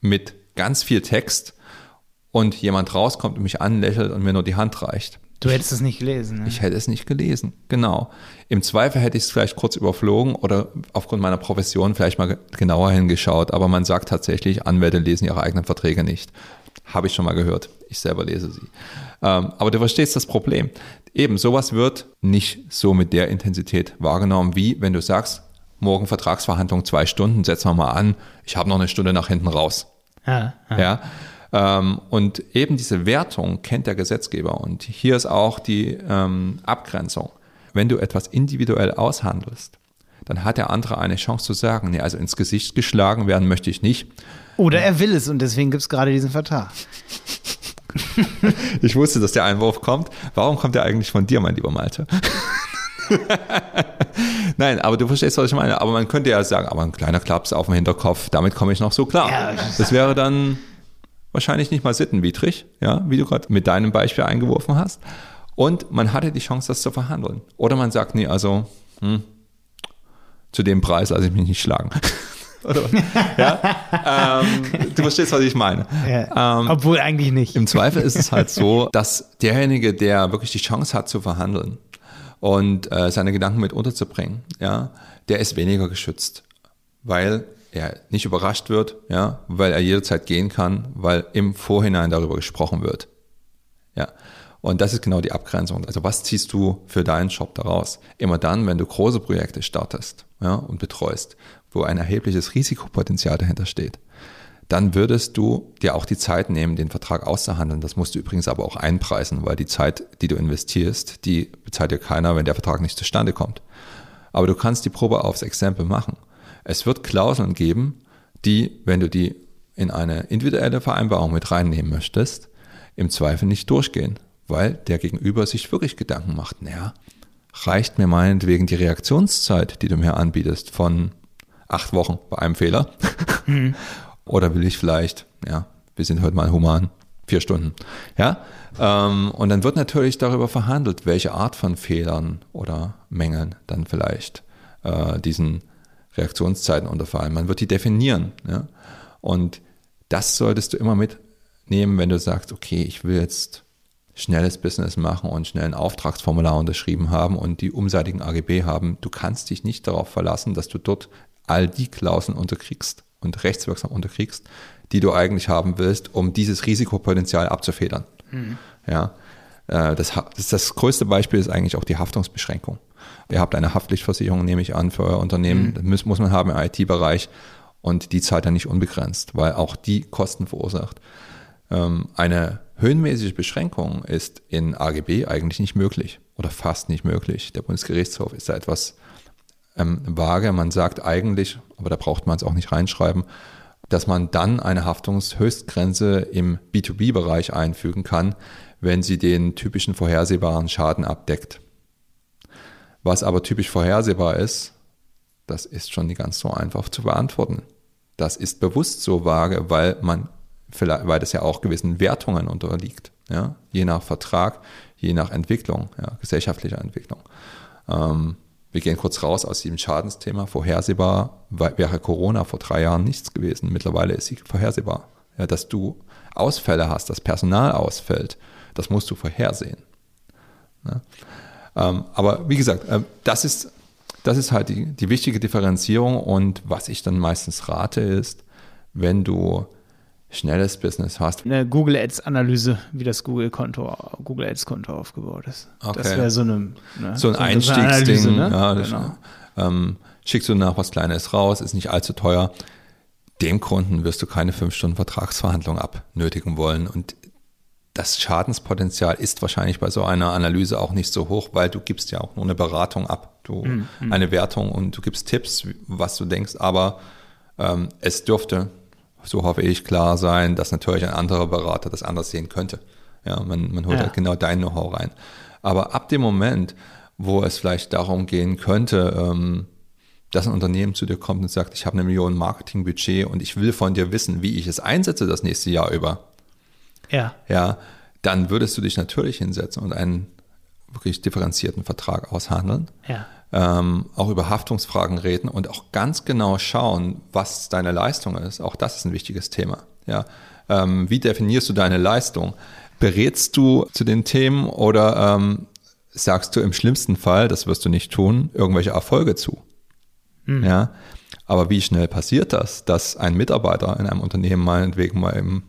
mit ganz viel Text und jemand rauskommt und mich anlächelt und mir nur die Hand reicht. Du hättest es nicht gelesen. Ne? Ich hätte es nicht gelesen, genau. Im Zweifel hätte ich es vielleicht kurz überflogen oder aufgrund meiner Profession vielleicht mal genauer hingeschaut, aber man sagt tatsächlich, Anwälte lesen ihre eigenen Verträge nicht. Habe ich schon mal gehört. Ich selber lese sie. Ähm, aber du verstehst das Problem. Eben, sowas wird nicht so mit der Intensität wahrgenommen, wie wenn du sagst, morgen Vertragsverhandlung zwei Stunden, setzen wir mal an, ich habe noch eine Stunde nach hinten raus. Ja, ja. ja? Ähm, und eben diese Wertung kennt der Gesetzgeber. Und hier ist auch die ähm, Abgrenzung. Wenn du etwas individuell aushandelst, dann hat der andere eine Chance zu sagen, nee, also ins Gesicht geschlagen werden möchte ich nicht. Oder er will es und deswegen gibt es gerade diesen Vertrag. ich wusste, dass der Einwurf kommt. Warum kommt der eigentlich von dir, mein lieber Malte? Nein, aber du verstehst, was ich meine. Aber man könnte ja sagen, aber ein kleiner Klaps auf dem Hinterkopf, damit komme ich noch so klar. Ja, das wäre dann wahrscheinlich nicht mal sittenwidrig, ja, wie du gerade mit deinem Beispiel eingeworfen hast. Und man hatte die Chance, das zu verhandeln. Oder man sagt, nee, also hm, zu dem Preis lasse ich mich nicht schlagen. Oder, ja? ähm, du verstehst, was ich meine. Ja, ähm, obwohl eigentlich nicht. Im Zweifel ist es halt so, dass derjenige, der wirklich die Chance hat zu verhandeln und äh, seine Gedanken mit unterzubringen, ja, der ist weniger geschützt. Weil er nicht überrascht wird, ja, weil er jederzeit gehen kann, weil im Vorhinein darüber gesprochen wird. Ja. Und das ist genau die Abgrenzung. Also was ziehst du für deinen Job daraus? Immer dann, wenn du große Projekte startest ja, und betreust, wo ein erhebliches Risikopotenzial dahinter steht, dann würdest du dir auch die Zeit nehmen, den Vertrag auszuhandeln. Das musst du übrigens aber auch einpreisen, weil die Zeit, die du investierst, die bezahlt dir keiner, wenn der Vertrag nicht zustande kommt. Aber du kannst die Probe aufs Exempel machen. Es wird Klauseln geben, die, wenn du die in eine individuelle Vereinbarung mit reinnehmen möchtest, im Zweifel nicht durchgehen, weil der Gegenüber sich wirklich Gedanken macht, naja, reicht mir meinetwegen die Reaktionszeit, die du mir anbietest, von acht Wochen bei einem Fehler? Mhm. Oder will ich vielleicht, ja, wir sind heute mal human, vier Stunden. Ja? Ähm, und dann wird natürlich darüber verhandelt, welche Art von Fehlern oder Mängeln dann vielleicht äh, diesen Reaktionszeiten unterfallen. Man wird die definieren. Ja? Und das solltest du immer mitnehmen, wenn du sagst, okay, ich will jetzt schnelles Business machen und schnell ein Auftragsformular unterschrieben haben und die umseitigen AGB haben. Du kannst dich nicht darauf verlassen, dass du dort all die Klauseln unterkriegst und rechtswirksam unterkriegst, die du eigentlich haben willst, um dieses Risikopotenzial abzufedern. Mhm. Ja, äh, das, das, das größte Beispiel ist eigentlich auch die Haftungsbeschränkung. Ihr habt eine Haftpflichtversicherung, nehme ich an, für euer Unternehmen. Mhm. Das muss, muss man haben im IT-Bereich. Und die zahlt dann nicht unbegrenzt, weil auch die Kosten verursacht. Ähm, eine höhenmäßige Beschränkung ist in AGB eigentlich nicht möglich oder fast nicht möglich. Der Bundesgerichtshof ist da etwas ähm, vage. Man sagt eigentlich, aber da braucht man es auch nicht reinschreiben, dass man dann eine Haftungshöchstgrenze im B2B-Bereich einfügen kann, wenn sie den typischen vorhersehbaren Schaden abdeckt. Was aber typisch vorhersehbar ist, das ist schon nicht ganz so einfach zu beantworten. Das ist bewusst so vage, weil man vielleicht, weil das ja auch gewissen Wertungen unterliegt. Ja? Je nach Vertrag, je nach Entwicklung, ja, gesellschaftlicher Entwicklung. Ähm, wir gehen kurz raus aus diesem Schadensthema. Vorhersehbar wäre Corona vor drei Jahren nichts gewesen. Mittlerweile ist sie vorhersehbar. Ja, dass du Ausfälle hast, dass Personal ausfällt, das musst du vorhersehen. Ja? Ähm, aber wie gesagt, äh, das ist, das ist halt die, die wichtige Differenzierung und was ich dann meistens rate ist, wenn du schnelles Business hast. Eine Google Ads Analyse, wie das Google Konto, Google Ads Konto aufgebaut ist. Okay. Das wäre so eine, ne, so ein so Einstiegsding. Ne? Ja, genau. ähm, schickst du nach was Kleines raus, ist nicht allzu teuer. Dem Kunden wirst du keine fünf Stunden Vertragsverhandlung abnötigen wollen. Und das Schadenspotenzial ist wahrscheinlich bei so einer Analyse auch nicht so hoch, weil du gibst ja auch nur eine Beratung ab, du mhm. eine Wertung und du gibst Tipps, was du denkst, aber ähm, es dürfte, so hoffe ich, klar sein, dass natürlich ein anderer Berater das anders sehen könnte. Ja, man, man holt ja. halt genau dein Know-how rein. Aber ab dem Moment, wo es vielleicht darum gehen könnte, ähm, dass ein Unternehmen zu dir kommt und sagt, ich habe eine Million Marketingbudget und ich will von dir wissen, wie ich es einsetze das nächste Jahr über ja. ja, dann würdest du dich natürlich hinsetzen und einen wirklich differenzierten Vertrag aushandeln. Ja. Ähm, auch über Haftungsfragen reden und auch ganz genau schauen, was deine Leistung ist. Auch das ist ein wichtiges Thema. Ja, ähm, wie definierst du deine Leistung? Berätst du zu den Themen oder ähm, sagst du im schlimmsten Fall, das wirst du nicht tun, irgendwelche Erfolge zu? Mhm. Ja, aber wie schnell passiert das, dass ein Mitarbeiter in einem Unternehmen meinetwegen mal im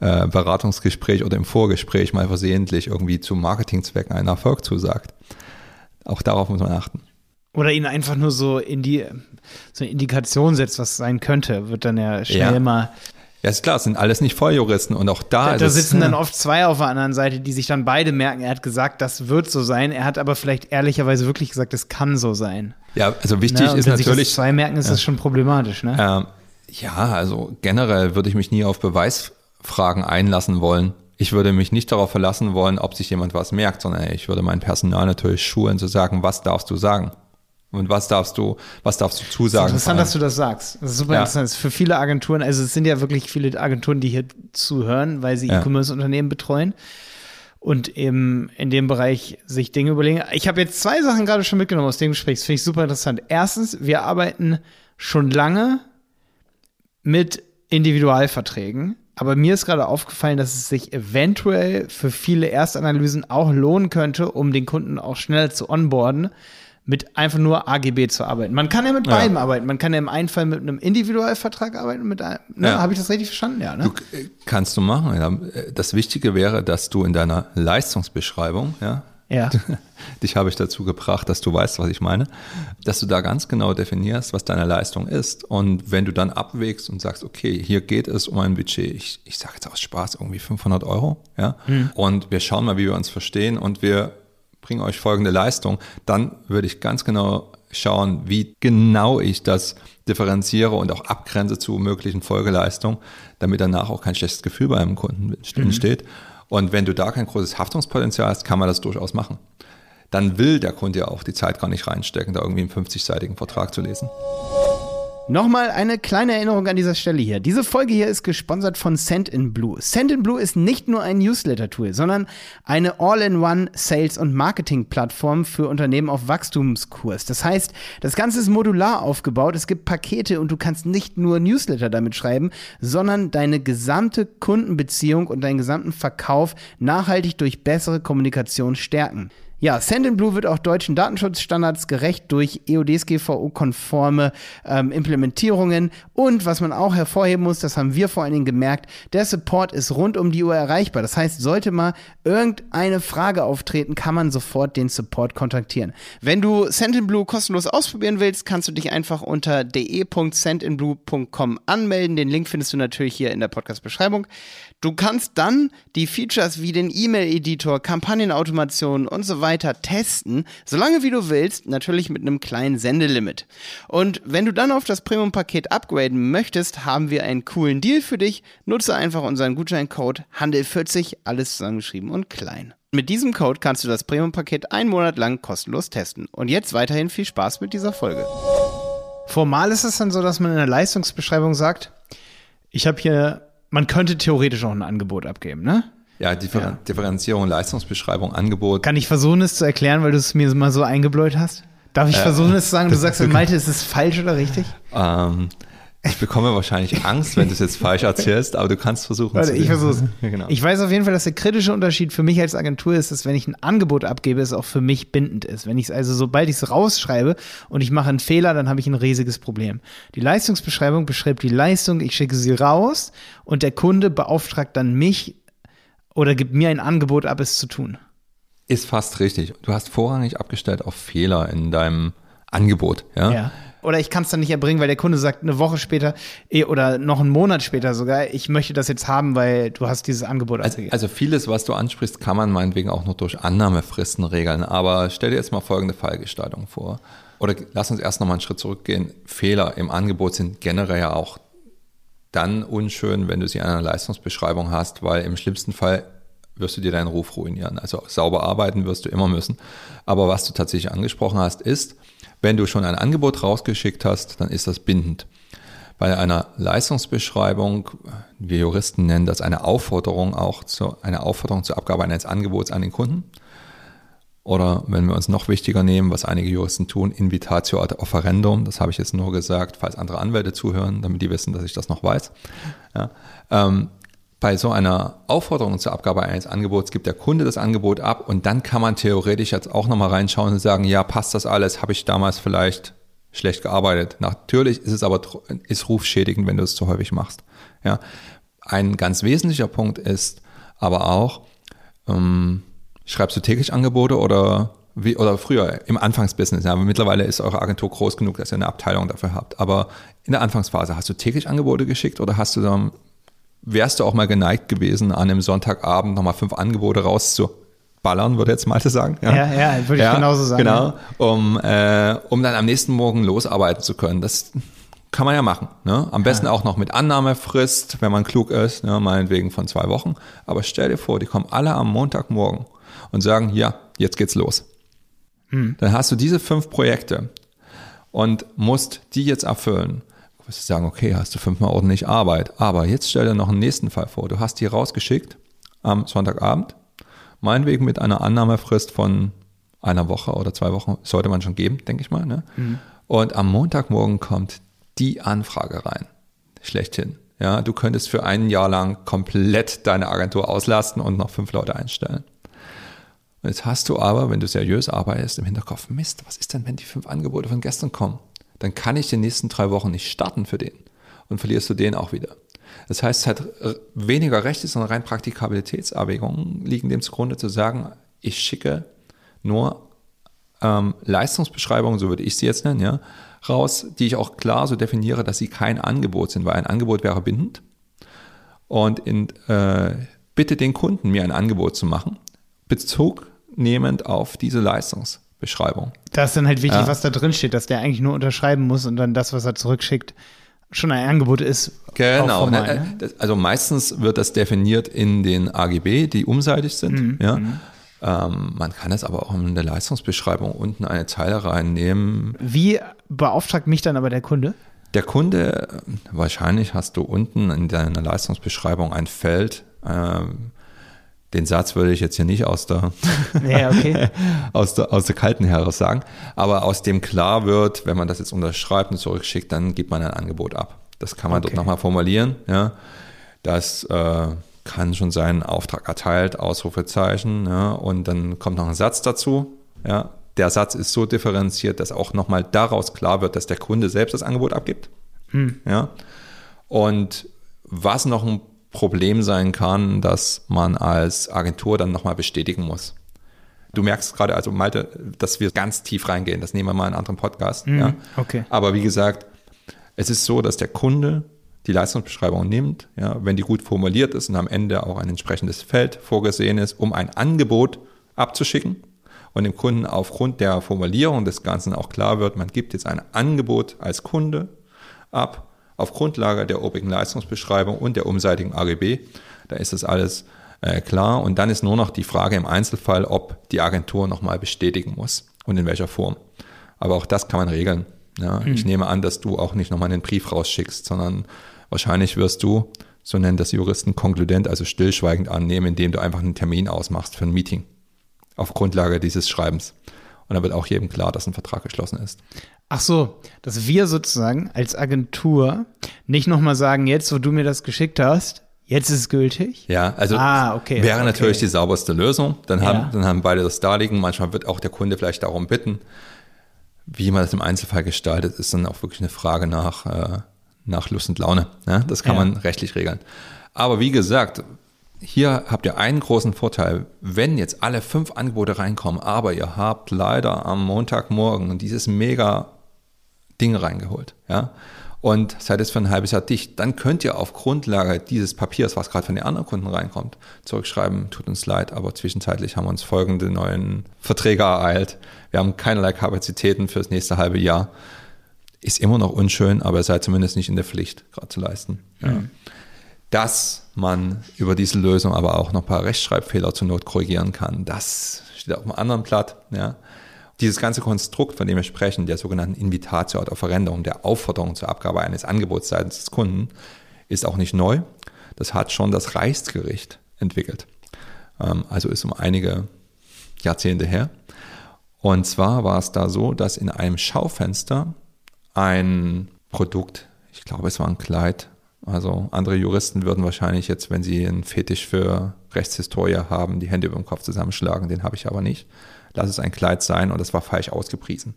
äh, Beratungsgespräch oder im Vorgespräch mal versehentlich irgendwie zu Marketingzwecken einen Erfolg zusagt? Auch darauf muss man achten. Oder ihn einfach nur so in die so eine Indikation setzt, was sein könnte, wird dann ja schnell ja. mal ja, ist klar, es sind alles nicht Volljuristen und auch da. Da, da sitzen es, dann oft zwei auf der anderen Seite, die sich dann beide merken, er hat gesagt, das wird so sein. Er hat aber vielleicht ehrlicherweise wirklich gesagt, es kann so sein. Ja, also wichtig ne? ist wenn natürlich. Wenn sich zwei merken, ist ja. das schon problematisch, ne? Ähm, ja, also generell würde ich mich nie auf Beweisfragen einlassen wollen. Ich würde mich nicht darauf verlassen wollen, ob sich jemand was merkt, sondern ich würde mein Personal natürlich schulen, zu sagen, was darfst du sagen? Und was darfst du, was darfst du zusagen? Das ist interessant, dass du das sagst. Das ist super ja. interessant. Das ist für viele Agenturen, also es sind ja wirklich viele Agenturen, die hier zuhören, weil sie ja. E-Commerce-Unternehmen betreuen und eben in dem Bereich sich Dinge überlegen. Ich habe jetzt zwei Sachen gerade schon mitgenommen aus dem Gespräch. Das finde ich super interessant. Erstens, wir arbeiten schon lange mit Individualverträgen. Aber mir ist gerade aufgefallen, dass es sich eventuell für viele Erstanalysen auch lohnen könnte, um den Kunden auch schneller zu onboarden, mit einfach nur AGB zu arbeiten. Man kann ja mit beidem ja. arbeiten. Man kann ja im einen Fall mit einem Individualvertrag arbeiten. Mit einem, ne? ja. Habe ich das richtig verstanden? Ja, ne? Du, äh, kannst du machen. Das Wichtige wäre, dass du in deiner Leistungsbeschreibung, ja, ja. dich habe ich dazu gebracht, dass du weißt, was ich meine, dass du da ganz genau definierst, was deine Leistung ist. Und wenn du dann abwägst und sagst, okay, hier geht es um ein Budget, ich, ich sage jetzt aus Spaß irgendwie 500 Euro, ja, mhm. und wir schauen mal, wie wir uns verstehen und wir bringe euch folgende Leistung, dann würde ich ganz genau schauen, wie genau ich das differenziere und auch abgrenze zu möglichen Folgeleistungen, damit danach auch kein schlechtes Gefühl bei einem Kunden entsteht. Mhm. Und wenn du da kein großes Haftungspotenzial hast, kann man das durchaus machen. Dann will der Kunde ja auch die Zeit gar nicht reinstecken, da irgendwie einen 50-seitigen Vertrag zu lesen. Nochmal eine kleine Erinnerung an dieser Stelle hier. Diese Folge hier ist gesponsert von Send in Blue. Send in Blue ist nicht nur ein Newsletter-Tool, sondern eine All-in-One Sales- und Marketing-Plattform für Unternehmen auf Wachstumskurs. Das heißt, das Ganze ist modular aufgebaut. Es gibt Pakete und du kannst nicht nur Newsletter damit schreiben, sondern deine gesamte Kundenbeziehung und deinen gesamten Verkauf nachhaltig durch bessere Kommunikation stärken. Ja, Sendinblue wird auch deutschen Datenschutzstandards gerecht durch EODSGVO-konforme ähm, Implementierungen. Und was man auch hervorheben muss, das haben wir vor allen Dingen gemerkt, der Support ist rund um die Uhr erreichbar. Das heißt, sollte mal irgendeine Frage auftreten, kann man sofort den Support kontaktieren. Wenn du Sendinblue kostenlos ausprobieren willst, kannst du dich einfach unter de.sendinblue.com anmelden. Den Link findest du natürlich hier in der Podcast-Beschreibung. Du kannst dann die Features wie den E-Mail-Editor, Kampagnenautomation und so weiter testen, solange wie du willst, natürlich mit einem kleinen Sendelimit. Und wenn du dann auf das Premium-Paket upgraden möchtest, haben wir einen coolen Deal für dich. Nutze einfach unseren Gutscheincode Handel40, alles zusammengeschrieben und klein. Mit diesem Code kannst du das Premium-Paket einen Monat lang kostenlos testen. Und jetzt weiterhin viel Spaß mit dieser Folge. Formal ist es dann so, dass man in der Leistungsbeschreibung sagt, ich habe hier man könnte theoretisch auch ein Angebot abgeben, ne? Ja, Differ ja. Differenzierung, Leistungsbeschreibung, Angebot. Kann ich versuchen, es zu erklären, weil du es mir mal so eingebläut hast? Darf ich äh, versuchen, es zu sagen? Du sagst, Malte, ist es falsch oder richtig? Ähm, ich bekomme wahrscheinlich Angst, wenn du es jetzt falsch erzählst, aber du kannst versuchen. Warte, ich versuche genau. Ich weiß auf jeden Fall, dass der kritische Unterschied für mich als Agentur ist, dass wenn ich ein Angebot abgebe, es auch für mich bindend ist. Wenn ich es also, sobald ich es rausschreibe und ich mache einen Fehler, dann habe ich ein riesiges Problem. Die Leistungsbeschreibung beschreibt die Leistung, ich schicke sie raus und der Kunde beauftragt dann mich oder gibt mir ein Angebot ab, es zu tun. Ist fast richtig. Du hast vorrangig abgestellt auf Fehler in deinem Angebot, ja. ja oder ich kann es dann nicht erbringen, weil der Kunde sagt eine Woche später eh, oder noch einen Monat später sogar, ich möchte das jetzt haben, weil du hast dieses Angebot also, also vieles, was du ansprichst, kann man meinetwegen auch noch durch Annahmefristen regeln. Aber stell dir jetzt mal folgende Fallgestaltung vor. Oder lass uns erst noch mal einen Schritt zurückgehen. Fehler im Angebot sind generell ja auch dann unschön, wenn du sie in einer Leistungsbeschreibung hast, weil im schlimmsten Fall wirst du dir deinen Ruf ruinieren. Also sauber arbeiten wirst du immer müssen. Aber was du tatsächlich angesprochen hast, ist, wenn du schon ein Angebot rausgeschickt hast, dann ist das bindend. Bei einer Leistungsbeschreibung, wir Juristen nennen das eine Aufforderung auch zu, eine Aufforderung zur Abgabe eines Angebots an den Kunden. Oder wenn wir uns noch wichtiger nehmen, was einige Juristen tun, Invitatio ad offerendum. Das habe ich jetzt nur gesagt, falls andere Anwälte zuhören, damit die wissen, dass ich das noch weiß. Ja. Ähm, bei so einer Aufforderung zur Abgabe eines Angebots gibt der Kunde das Angebot ab und dann kann man theoretisch jetzt auch nochmal reinschauen und sagen, ja, passt das alles? Habe ich damals vielleicht schlecht gearbeitet? Natürlich ist es aber ist rufschädigend, wenn du es zu häufig machst. Ja. Ein ganz wesentlicher Punkt ist aber auch, ähm, schreibst du täglich Angebote oder wie, oder früher im Anfangsbusiness, ja, mittlerweile ist eure Agentur groß genug, dass ihr eine Abteilung dafür habt. Aber in der Anfangsphase hast du täglich Angebote geschickt oder hast du dann wärst du auch mal geneigt gewesen, an einem Sonntagabend nochmal fünf Angebote rauszuballern, würde jetzt Malte sagen. Ja, ja, ja würde ich genauso sagen. Genau, um, äh, um dann am nächsten Morgen losarbeiten zu können. Das kann man ja machen. Ne? Am besten ja. auch noch mit Annahmefrist, wenn man klug ist, ne? meinetwegen von zwei Wochen. Aber stell dir vor, die kommen alle am Montagmorgen und sagen, ja, jetzt geht's los. Hm. Dann hast du diese fünf Projekte und musst die jetzt erfüllen wirst du sagen, okay, hast du fünfmal ordentlich Arbeit. Aber jetzt stell dir noch einen nächsten Fall vor. Du hast die rausgeschickt am Sonntagabend, meinetwegen mit einer Annahmefrist von einer Woche oder zwei Wochen, sollte man schon geben, denke ich mal. Ne? Mhm. Und am Montagmorgen kommt die Anfrage rein. Schlechthin. Ja, du könntest für ein Jahr lang komplett deine Agentur auslasten und noch fünf Leute einstellen. Und jetzt hast du aber, wenn du seriös arbeitest, im Hinterkopf, Mist, was ist denn, wenn die fünf Angebote von gestern kommen? Dann kann ich die nächsten drei Wochen nicht starten für den und verlierst du den auch wieder. Das heißt, es hat weniger Rechte, sondern rein Praktikabilitätserwägungen liegen dem zugrunde zu sagen, ich schicke nur ähm, Leistungsbeschreibungen, so würde ich sie jetzt nennen, ja, raus, die ich auch klar so definiere, dass sie kein Angebot sind, weil ein Angebot wäre bindend. Und in, äh, bitte den Kunden, mir ein Angebot zu machen, Bezug nehmend auf diese Leistungs Beschreibung. Da ist dann halt wichtig, ja. was da drin steht, dass der eigentlich nur unterschreiben muss und dann das, was er zurückschickt, schon ein Angebot ist. Genau. Formal, ne? ne? Also meistens wird das definiert in den AGB, die umseitig sind. Mhm. Ja. Mhm. Ähm, man kann es aber auch in der Leistungsbeschreibung unten eine Zeile reinnehmen. Wie beauftragt mich dann aber der Kunde? Der Kunde, wahrscheinlich hast du unten in deiner Leistungsbeschreibung ein Feld, äh, den Satz würde ich jetzt hier nicht aus der, ja, okay. aus der, aus der kalten heraus sagen, aber aus dem klar wird, wenn man das jetzt unterschreibt und zurückschickt, dann gibt man ein Angebot ab. Das kann man okay. dort nochmal formulieren. Ja. Das äh, kann schon sein, Auftrag erteilt, Ausrufezeichen, ja, und dann kommt noch ein Satz dazu. Ja. Der Satz ist so differenziert, dass auch nochmal daraus klar wird, dass der Kunde selbst das Angebot abgibt. Hm. Ja. Und was noch ein Problem sein kann, dass man als Agentur dann nochmal bestätigen muss. Du merkst gerade, also Malte, dass wir ganz tief reingehen. Das nehmen wir mal in einen anderen Podcast. Mm, ja. Okay. Aber wie gesagt, es ist so, dass der Kunde die Leistungsbeschreibung nimmt, ja, wenn die gut formuliert ist und am Ende auch ein entsprechendes Feld vorgesehen ist, um ein Angebot abzuschicken und dem Kunden aufgrund der Formulierung des Ganzen auch klar wird, man gibt jetzt ein Angebot als Kunde ab auf Grundlage der obigen Leistungsbeschreibung und der umseitigen AGB. Da ist das alles äh, klar. Und dann ist nur noch die Frage im Einzelfall, ob die Agentur nochmal bestätigen muss und in welcher Form. Aber auch das kann man regeln. Ja, hm. Ich nehme an, dass du auch nicht nochmal einen Brief rausschickst, sondern wahrscheinlich wirst du, so nennen das Juristen, konkludent, also stillschweigend annehmen, indem du einfach einen Termin ausmachst für ein Meeting auf Grundlage dieses Schreibens. Und dann wird auch jedem klar, dass ein Vertrag geschlossen ist. Ach so, dass wir sozusagen als Agentur nicht nochmal sagen, jetzt, wo du mir das geschickt hast, jetzt ist es gültig? Ja, also ah, okay, wäre okay. natürlich die sauberste Lösung. Dann haben, ja. dann haben beide das Darlegen. Manchmal wird auch der Kunde vielleicht darum bitten. Wie man das im Einzelfall gestaltet, ist dann auch wirklich eine Frage nach, äh, nach Lust und Laune. Ja, das kann ja. man rechtlich regeln. Aber wie gesagt, hier habt ihr einen großen Vorteil. Wenn jetzt alle fünf Angebote reinkommen, aber ihr habt leider am Montagmorgen dieses mega Ding reingeholt, ja, und seid jetzt für ein halbes Jahr dicht, dann könnt ihr auf Grundlage dieses Papiers, was gerade von den anderen Kunden reinkommt, zurückschreiben, tut uns leid, aber zwischenzeitlich haben wir uns folgende neuen Verträge ereilt. Wir haben keinerlei Kapazitäten für das nächste halbe Jahr. Ist immer noch unschön, aber ihr seid zumindest nicht in der Pflicht, gerade zu leisten. Ja. Mhm. Dass man über diese Lösung aber auch noch ein paar Rechtschreibfehler zur Not korrigieren kann, das steht auf einem anderen Blatt. Ja. Dieses ganze Konstrukt, von dem wir sprechen, der sogenannten Invitatio ad offerendum, der Aufforderung zur Abgabe eines Angebots seitens des Kunden, ist auch nicht neu. Das hat schon das Reichsgericht entwickelt. Ähm, also ist um einige Jahrzehnte her. Und zwar war es da so, dass in einem Schaufenster ein Produkt, ich glaube es war ein Kleid, also andere Juristen würden wahrscheinlich jetzt, wenn sie einen Fetisch für Rechtshistorie haben, die Hände über den Kopf zusammenschlagen, den habe ich aber nicht. Lass es ein Kleid sein und das war falsch ausgepriesen.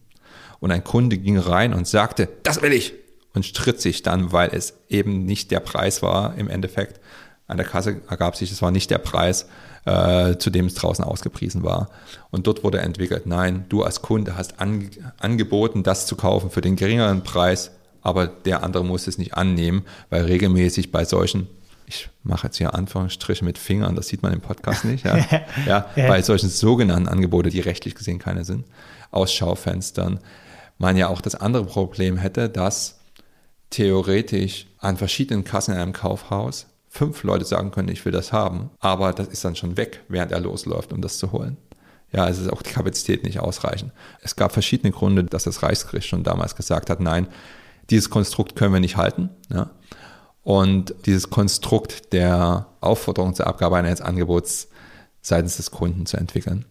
Und ein Kunde ging rein und sagte, das will ich und stritt sich dann, weil es eben nicht der Preis war im Endeffekt. An der Kasse ergab sich, es war nicht der Preis, äh, zu dem es draußen ausgepriesen war. Und dort wurde entwickelt, nein, du als Kunde hast an, angeboten, das zu kaufen für den geringeren Preis, aber der andere muss es nicht annehmen, weil regelmäßig bei solchen ich mache jetzt hier Anführungsstriche mit Fingern, das sieht man im Podcast nicht, ja, ja, bei solchen sogenannten Angebote, die rechtlich gesehen keine sind, Ausschaufenstern, man ja auch das andere Problem hätte, dass theoretisch an verschiedenen Kassen in einem Kaufhaus fünf Leute sagen können, ich will das haben, aber das ist dann schon weg, während er losläuft, um das zu holen. Ja, es ist auch die Kapazität nicht ausreichend. Es gab verschiedene Gründe, dass das Reichsgericht schon damals gesagt hat, nein, dieses Konstrukt können wir nicht halten. Ja. Und dieses Konstrukt der Aufforderung zur Abgabe eines Angebots seitens des Kunden zu entwickeln.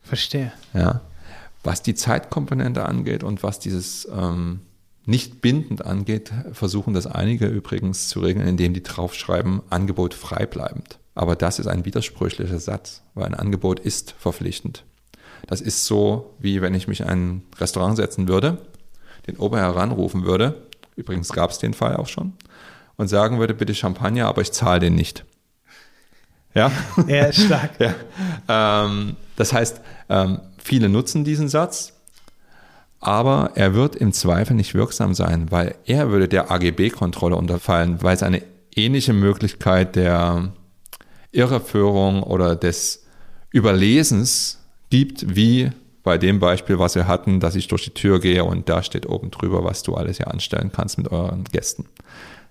Verstehe. Ja. Was die Zeitkomponente angeht und was dieses ähm, nicht bindend angeht, versuchen das einige übrigens zu regeln, indem die draufschreiben, Angebot frei bleibend. Aber das ist ein widersprüchlicher Satz, weil ein Angebot ist verpflichtend. Das ist so, wie wenn ich mich in ein Restaurant setzen würde, den Ober heranrufen würde, übrigens gab es den Fall auch schon, und sagen würde, bitte Champagner, aber ich zahle den nicht. Ja? Ja, stark. ja. Ähm, das heißt, ähm, viele nutzen diesen Satz, aber er wird im Zweifel nicht wirksam sein, weil er würde der AGB-Kontrolle unterfallen, weil es eine ähnliche Möglichkeit der Irreführung oder des Überlesens gibt, wie bei dem Beispiel, was wir hatten, dass ich durch die Tür gehe und da steht oben drüber, was du alles hier anstellen kannst mit euren Gästen.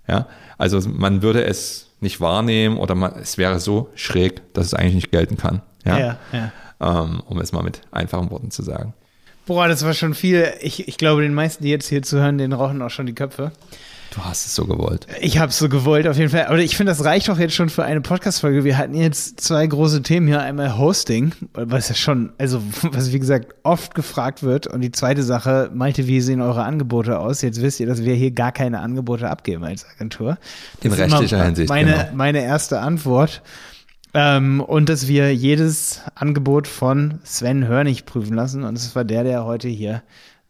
Ja, also man würde es nicht wahrnehmen oder man, es wäre so schräg, dass es eigentlich nicht gelten kann. Ja, ja, ja. Ähm, um es mal mit einfachen Worten zu sagen. Boah, das war schon viel. Ich, ich glaube, den meisten, die jetzt hier zuhören, den rauchen auch schon die Köpfe. Du hast es so gewollt. Ich habe es so gewollt, auf jeden Fall. Aber ich finde, das reicht doch jetzt schon für eine Podcast-Folge. Wir hatten jetzt zwei große Themen hier. Einmal Hosting, was ja schon, also was wie gesagt oft gefragt wird. Und die zweite Sache, Malte, wie sehen eure Angebote aus? Jetzt wisst ihr, dass wir hier gar keine Angebote abgeben als Agentur. Das In rechtlicher Hinsicht. Meine, genau. meine erste Antwort. Ähm, und dass wir jedes Angebot von Sven Hörnig prüfen lassen. Und das war der, der heute hier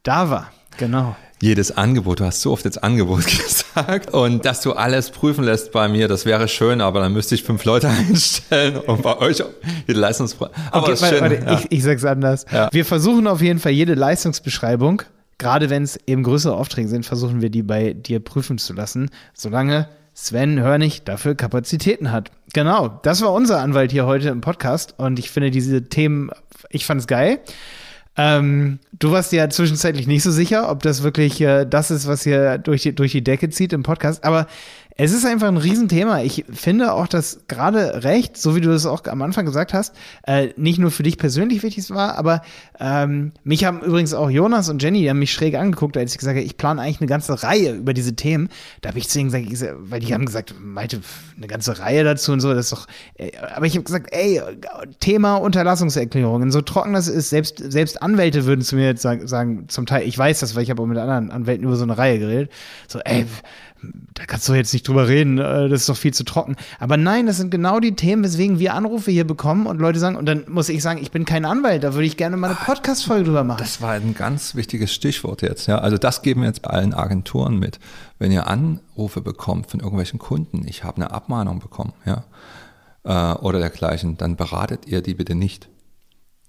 da war. Genau. Jedes Angebot, du hast so oft jetzt Angebot gesagt. Und dass du alles prüfen lässt bei mir, das wäre schön, aber dann müsste ich fünf Leute einstellen und bei euch die Leistungsbeschreibung. Aber okay, warte, warte, ja. ich, ich sag's anders. Ja. Wir versuchen auf jeden Fall jede Leistungsbeschreibung, gerade wenn es eben größere Aufträge sind, versuchen wir die bei dir prüfen zu lassen, solange Sven Hörnig dafür Kapazitäten hat. Genau, das war unser Anwalt hier heute im Podcast und ich finde diese Themen, ich fand es geil. Ähm, du warst ja zwischenzeitlich nicht so sicher, ob das wirklich äh, das ist, was hier durch die, durch die Decke zieht im Podcast, aber es ist einfach ein Riesenthema. Ich finde auch, dass gerade Recht, so wie du es auch am Anfang gesagt hast, äh, nicht nur für dich persönlich wichtig war, aber ähm, mich haben übrigens auch Jonas und Jenny, die haben mich schräg angeguckt, als ich gesagt habe, ich plane eigentlich eine ganze Reihe über diese Themen. Da habe ich zu ihnen gesagt, weil die haben gesagt, Malte, eine ganze Reihe dazu und so, das ist doch. Äh, aber ich habe gesagt, ey, Thema Unterlassungserklärungen, so trocken das ist, selbst, selbst Anwälte würden zu mir jetzt sagen, sagen zum Teil, ich weiß das, weil ich habe auch mit anderen Anwälten über so eine Reihe geredet, so, ey, da kannst du jetzt nicht drüber reden, äh, das ist doch viel zu trocken. Aber nein, das sind genau die Themen, weswegen wir Anrufe hier bekommen und Leute sagen, und dann muss ich sagen, ich bin kein Anwalt, da würde ich gerne mal eine Podcast-Folge drüber machen. Das war ein ganz wichtiges Stichwort jetzt, ja. Also das geben wir jetzt bei allen Agenturen mit. Wenn ihr Anrufe bekommt von irgendwelchen Kunden, ich habe eine Abmahnung bekommen, ja, äh, oder dergleichen, dann beratet ihr die bitte nicht.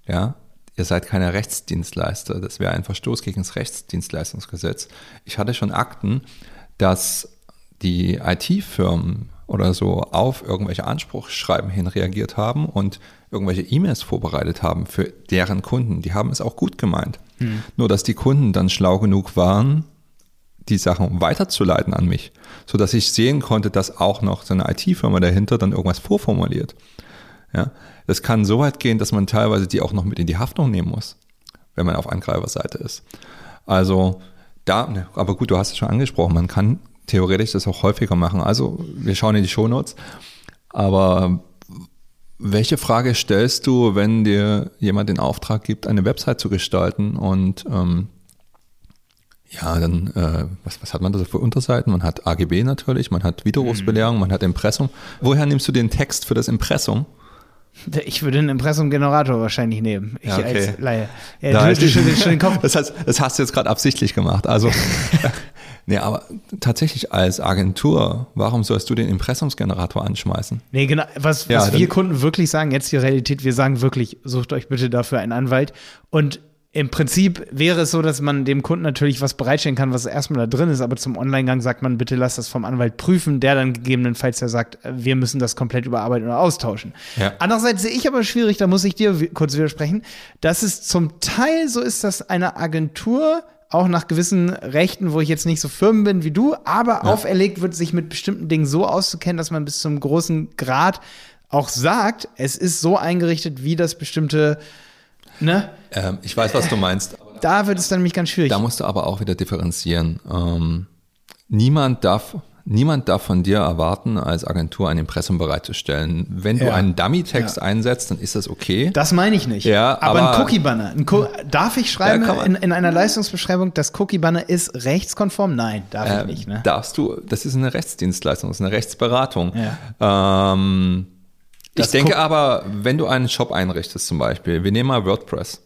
Ja, ihr seid keine Rechtsdienstleister. Das wäre ein Verstoß gegen das Rechtsdienstleistungsgesetz. Ich hatte schon Akten, dass die IT-Firmen oder so auf irgendwelche Anspruchsschreiben hin reagiert haben und irgendwelche E-Mails vorbereitet haben für deren Kunden. Die haben es auch gut gemeint. Hm. Nur dass die Kunden dann schlau genug waren, die Sachen weiterzuleiten an mich, sodass ich sehen konnte, dass auch noch so eine IT-Firma dahinter dann irgendwas vorformuliert. Ja, das kann so weit gehen, dass man teilweise die auch noch mit in die Haftung nehmen muss, wenn man auf Angreiferseite ist. Also da, ne, aber gut, du hast es schon angesprochen, man kann theoretisch das auch häufiger machen. Also wir schauen in die Shownotes, aber Welche Frage stellst du, wenn dir jemand den Auftrag gibt, eine Website zu gestalten und ähm, ja, dann, äh, was, was hat man da so für Unterseiten? Man hat AGB natürlich, man hat Widerrufsbelehrung, mhm. man hat Impressum. Woher nimmst du den Text für das Impressum? Ich würde einen Impressum-Generator wahrscheinlich nehmen. Ich ja, okay. als Laie. Ja, da du, schon, schon den Kopf. Das, heißt, das hast du jetzt gerade absichtlich gemacht. Also, nee, aber tatsächlich als Agentur, warum sollst du den Impressumsgenerator anschmeißen? Nee, genau. Was, ja, was wir Kunden wirklich sagen, jetzt die Realität, wir sagen wirklich, sucht euch bitte dafür einen Anwalt. Und im Prinzip wäre es so, dass man dem Kunden natürlich was bereitstellen kann, was erstmal da drin ist, aber zum Online-Gang sagt man, bitte lass das vom Anwalt prüfen, der dann gegebenenfalls ja sagt, äh, wir müssen das komplett überarbeiten oder austauschen. Ja. Andererseits sehe ich aber schwierig, da muss ich dir kurz widersprechen, dass es zum Teil so ist, dass eine Agentur auch nach gewissen Rechten, wo ich jetzt nicht so firm bin wie du, aber ja. auferlegt wird, sich mit bestimmten Dingen so auszukennen, dass man bis zum großen Grad auch sagt, es ist so eingerichtet, wie das bestimmte Ne? Ähm, ich weiß, was du meinst. Da wird es dann nämlich ganz schwierig. Da musst du aber auch wieder differenzieren. Ähm, niemand darf Niemand darf von dir erwarten, als Agentur ein Impressum bereitzustellen. Wenn ja. du einen Dummy-Text ja. einsetzt, dann ist das okay. Das meine ich nicht. Ja, aber, aber ein Cookie-Banner. darf ich schreiben ja, in, in, einer Leistungsbeschreibung, das Cookie-Banner ist rechtskonform? Nein, darf äh, ich nicht. Ne? Darfst du, das ist eine Rechtsdienstleistung, das ist eine Rechtsberatung. Ähm, ich denke aber, wenn du einen Shop einrichtest zum Beispiel, wir nehmen mal WordPress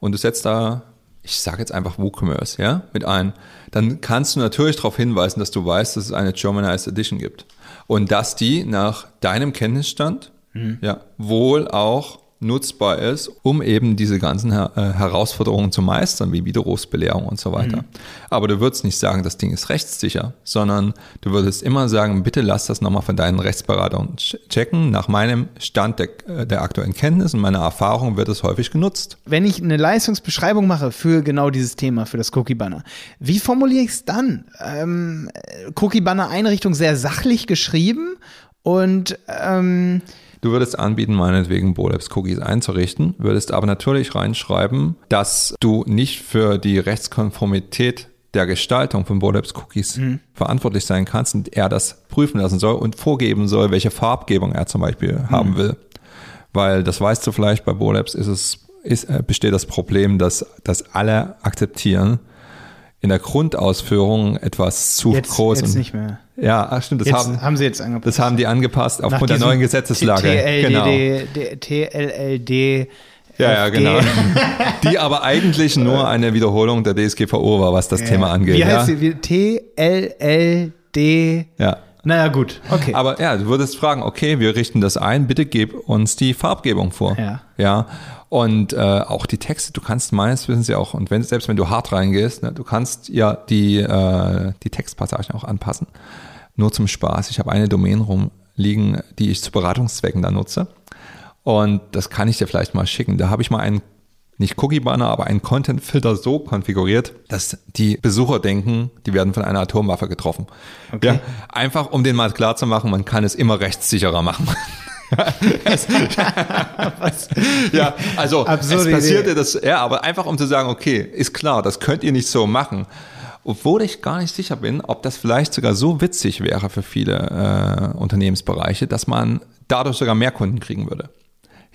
und du setzt da, ich sage jetzt einfach WooCommerce, ja, mit ein, dann kannst du natürlich darauf hinweisen, dass du weißt, dass es eine Germanized Edition gibt und dass die nach deinem Kenntnisstand mhm. ja wohl auch nutzbar ist, um eben diese ganzen Her äh, Herausforderungen zu meistern, wie Widerrufsbelehrung und so weiter. Mhm. Aber du würdest nicht sagen, das Ding ist rechtssicher, sondern du würdest immer sagen, bitte lass das nochmal von deinen Rechtsberatern checken. Nach meinem Stand der, äh, der aktuellen Kenntnis und meiner Erfahrung wird es häufig genutzt. Wenn ich eine Leistungsbeschreibung mache für genau dieses Thema, für das Cookie-Banner, wie formuliere ich es dann? Ähm, Cookie-Banner-Einrichtung sehr sachlich geschrieben und ähm, Du würdest anbieten, meinetwegen Bolabs Cookies einzurichten, würdest aber natürlich reinschreiben, dass du nicht für die Rechtskonformität der Gestaltung von Bolabs Cookies mhm. verantwortlich sein kannst und er das prüfen lassen soll und vorgeben soll, welche Farbgebung er zum Beispiel mhm. haben will. Weil das weißt du vielleicht, bei Bolabs ist es, ist, äh, besteht das Problem, dass, dass alle akzeptieren, in der Grundausführung etwas zu jetzt, groß. Jetzt und, nicht mehr. Ja, ach stimmt. Das jetzt haben, haben sie jetzt angepasst. Das haben die angepasst aufgrund der neuen Gesetzeslage. TLLD, genau. TLLD. Ja, ja, genau. die aber eigentlich nur eine Wiederholung der DSGVO war, was das. Thema angeht. Wie heißt ja? sie? TLLD. Ja. Naja, gut, okay. Aber ja, du würdest fragen, okay, wir richten das ein, bitte gib uns die Farbgebung vor. Ja. Ja. Und äh, auch die Texte, du kannst meines Wissens ja auch, und wenn, selbst wenn du hart reingehst, ne, du kannst ja die, äh, die Textpassagen auch anpassen. Nur zum Spaß. Ich habe eine Domain rumliegen, die ich zu Beratungszwecken da nutze. Und das kann ich dir vielleicht mal schicken. Da habe ich mal einen nicht Cookie-Banner, aber einen Content-Filter so konfiguriert, dass die Besucher denken, die werden von einer Atomwaffe getroffen. Okay. Ja, einfach um den mal klar zu machen, man kann es immer rechtssicherer machen. ja, also Absurde es passierte Idee. das, ja, aber einfach um zu sagen, okay, ist klar, das könnt ihr nicht so machen. Obwohl ich gar nicht sicher bin, ob das vielleicht sogar so witzig wäre für viele äh, Unternehmensbereiche, dass man dadurch sogar mehr Kunden kriegen würde.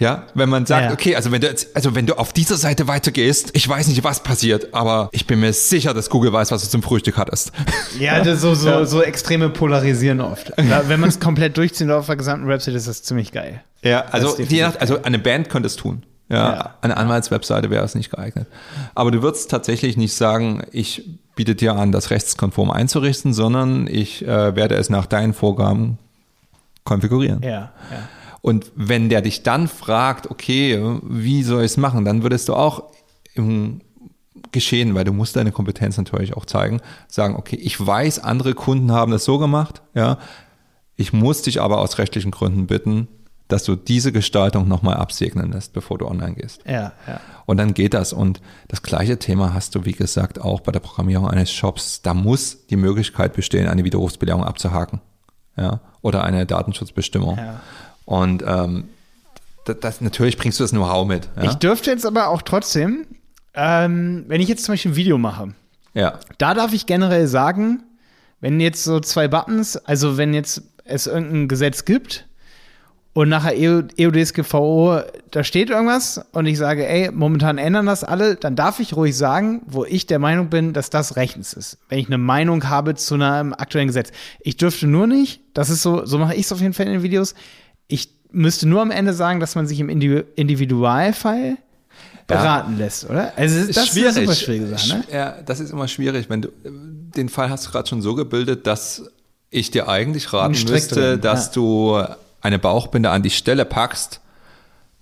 Ja, wenn man sagt, ja. okay, also wenn du jetzt, also wenn du auf dieser Seite weitergehst, ich weiß nicht, was passiert, aber ich bin mir sicher, dass Google weiß, was du zum Frühstück hattest. Ja, das so, so, ja. so extreme polarisieren oft. wenn man es komplett durchzieht auf der gesamten Website, ist das ziemlich geil. Ja, also, die, also eine Band könnte es tun. Ja, ja. eine Anwaltswebseite wäre es nicht geeignet. Aber du würdest tatsächlich nicht sagen, ich biete dir an, das rechtskonform einzurichten, sondern ich äh, werde es nach deinen Vorgaben konfigurieren. Ja, ja. Und wenn der dich dann fragt, okay, wie soll ich es machen, dann würdest du auch im Geschehen, weil du musst deine Kompetenz natürlich auch zeigen, sagen, okay, ich weiß, andere Kunden haben das so gemacht, ja, ich muss dich aber aus rechtlichen Gründen bitten, dass du diese Gestaltung nochmal absegnen lässt, bevor du online gehst. Ja, ja. Und dann geht das. Und das gleiche Thema hast du, wie gesagt, auch bei der Programmierung eines Shops. Da muss die Möglichkeit bestehen, eine Widerrufsbelehrung abzuhaken. Ja, oder eine Datenschutzbestimmung. Ja. Und ähm, das, das, natürlich bringst du das Know-how mit. Ja? Ich dürfte jetzt aber auch trotzdem, ähm, wenn ich jetzt zum Beispiel ein Video mache, ja. da darf ich generell sagen, wenn jetzt so zwei Buttons, also wenn jetzt es irgendein Gesetz gibt und nachher EU, EUDSGVO, da steht irgendwas und ich sage, ey, momentan ändern das alle, dann darf ich ruhig sagen, wo ich der Meinung bin, dass das rechtens ist. Wenn ich eine Meinung habe zu einem aktuellen Gesetz. Ich dürfte nur nicht, das ist so, so mache ich es auf jeden Fall in den Videos, ich müsste nur am Ende sagen, dass man sich im Individualfall beraten ja. lässt, oder? Also das ist schwierig. Ist schwierige Sache, ne? Ja, das ist immer schwierig, wenn du den Fall hast du gerade schon so gebildet, dass ich dir eigentlich raten müsste, dass ja. du eine Bauchbinde an die Stelle packst.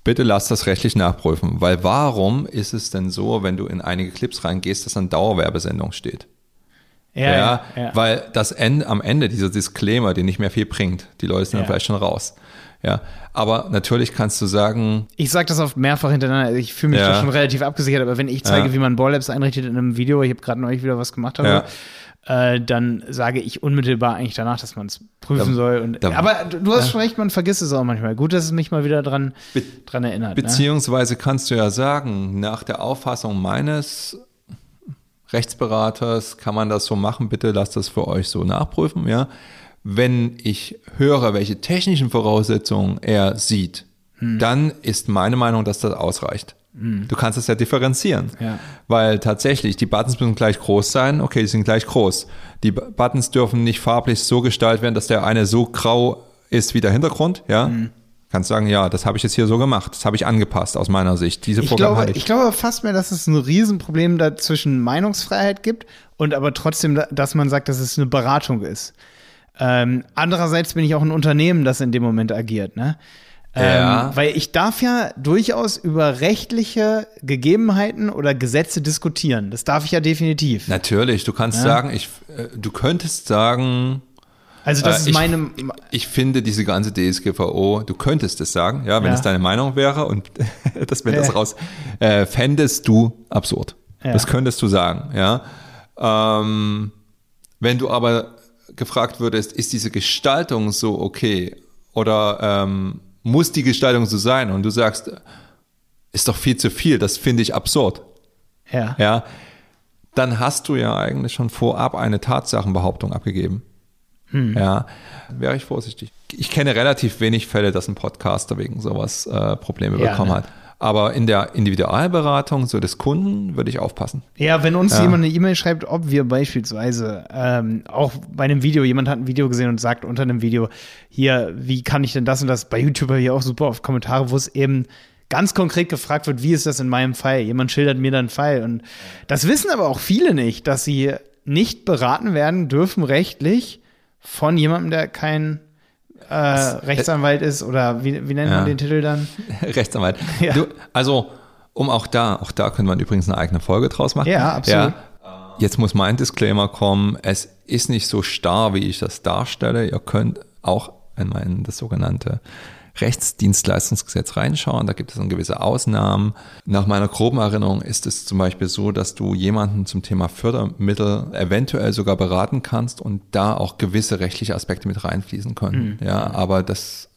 Bitte lass das rechtlich nachprüfen, weil warum ist es denn so, wenn du in einige Clips reingehst, dass dann Dauerwerbesendung steht? Ja, ja, ja, weil das Ende, am Ende dieser Disclaimer, den nicht mehr viel bringt, die Leute sind dann vielleicht schon raus. Ja, aber natürlich kannst du sagen. Ich sage das oft mehrfach hintereinander. Ich fühle mich ja. da schon relativ abgesichert, aber wenn ich zeige, ja. wie man Ball-Labs einrichtet in einem Video, ich habe gerade neulich wieder was gemacht habe, ja. äh, dann sage ich unmittelbar eigentlich danach, dass man es prüfen da, soll. Und, da, aber du hast schon recht, man vergisst es auch manchmal. Gut, dass es mich mal wieder dran, Be dran erinnert. Ne? Beziehungsweise ne? kannst du ja sagen, nach der Auffassung meines Rechtsberaters kann man das so machen, bitte lasst das für euch so nachprüfen, ja wenn ich höre, welche technischen Voraussetzungen er sieht, hm. dann ist meine Meinung, dass das ausreicht. Hm. Du kannst es ja differenzieren, ja. weil tatsächlich die Buttons müssen gleich groß sein. Okay, die sind gleich groß. Die Buttons dürfen nicht farblich so gestaltet werden, dass der eine so grau ist wie der Hintergrund. Ja, hm. kannst sagen, ja, das habe ich jetzt hier so gemacht, das habe ich angepasst aus meiner Sicht. Diese ich glaube, ich. ich glaube fast mehr, dass es ein Riesenproblem da zwischen Meinungsfreiheit gibt und aber trotzdem, dass man sagt, dass es eine Beratung ist. Ähm, andererseits bin ich auch ein Unternehmen, das in dem Moment agiert, ne? Ähm, Weil ich darf ja durchaus über rechtliche Gegebenheiten oder Gesetze diskutieren. Das darf ich ja definitiv. Natürlich, du kannst ja. sagen, ich, äh, du könntest sagen, also das äh, ist meine. Ich, ich, finde diese ganze DSGVO, du könntest es sagen, ja, wenn ja. es deine Meinung wäre und das wenn das raus, äh, fändest du absurd. Ja. Das könntest du sagen, ja. Ähm, wenn du aber gefragt würdest, ist diese Gestaltung so okay oder ähm, muss die Gestaltung so sein? Und du sagst, ist doch viel zu viel, das finde ich absurd. Ja. Ja. Dann hast du ja eigentlich schon vorab eine Tatsachenbehauptung abgegeben. Hm. Ja, wäre ich vorsichtig. Ich kenne relativ wenig Fälle, dass ein Podcaster wegen sowas äh, Probleme ja, bekommen ne? hat. Aber in der Individualberatung so des Kunden würde ich aufpassen. Ja, wenn uns ja. jemand eine E-Mail schreibt, ob wir beispielsweise ähm, auch bei einem Video, jemand hat ein Video gesehen und sagt unter einem Video, hier, wie kann ich denn das und das bei YouTube hier auch super auf Kommentare, wo es eben ganz konkret gefragt wird, wie ist das in meinem Fall? Jemand schildert mir dann einen Fall. Und das wissen aber auch viele nicht, dass sie nicht beraten werden dürfen rechtlich von jemandem, der kein äh, Rechtsanwalt ist oder wie, wie nennt ja. man den Titel dann? Rechtsanwalt. Ja. Du, also, um auch da, auch da könnte man übrigens eine eigene Folge draus machen. Ja, absolut. Ja. Jetzt muss mein Disclaimer kommen. Es ist nicht so starr, wie ich das darstelle. Ihr könnt auch einmal in das sogenannte Rechtsdienstleistungsgesetz reinschauen. Da gibt es dann gewisse Ausnahmen. Nach meiner groben Erinnerung ist es zum Beispiel so, dass du jemanden zum Thema Fördermittel eventuell sogar beraten kannst und da auch gewisse rechtliche Aspekte mit reinfließen können. Mhm. Ja, aber das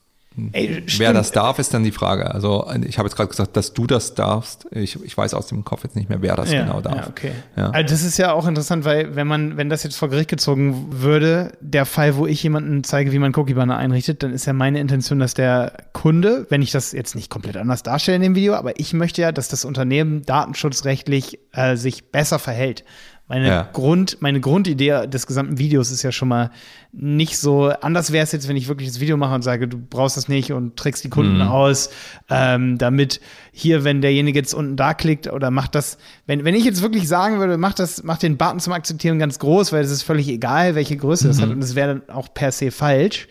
Ey, Wer das darf, ist dann die Frage. Also ich habe jetzt gerade gesagt, dass du das darfst. Ich, ich weiß aus dem Kopf jetzt nicht mehr, wer das ja, genau darf. Ja, okay. Ja. Also das ist ja auch interessant, weil wenn man, wenn das jetzt vor Gericht gezogen würde, der Fall, wo ich jemanden zeige, wie man Cookie Banner einrichtet, dann ist ja meine Intention, dass der Kunde, wenn ich das jetzt nicht komplett anders darstelle in dem Video, aber ich möchte ja, dass das Unternehmen datenschutzrechtlich äh, sich besser verhält. Meine, ja. Grund, meine Grundidee des gesamten Videos ist ja schon mal nicht so. Anders wäre es jetzt, wenn ich wirklich das Video mache und sage, du brauchst das nicht und trickst die Kunden mhm. aus, ähm, damit hier, wenn derjenige jetzt unten da klickt oder macht das, wenn, wenn ich jetzt wirklich sagen würde, mach das, mach den Button zum Akzeptieren ganz groß, weil es ist völlig egal, welche Größe es mhm. hat und es wäre dann auch per se falsch,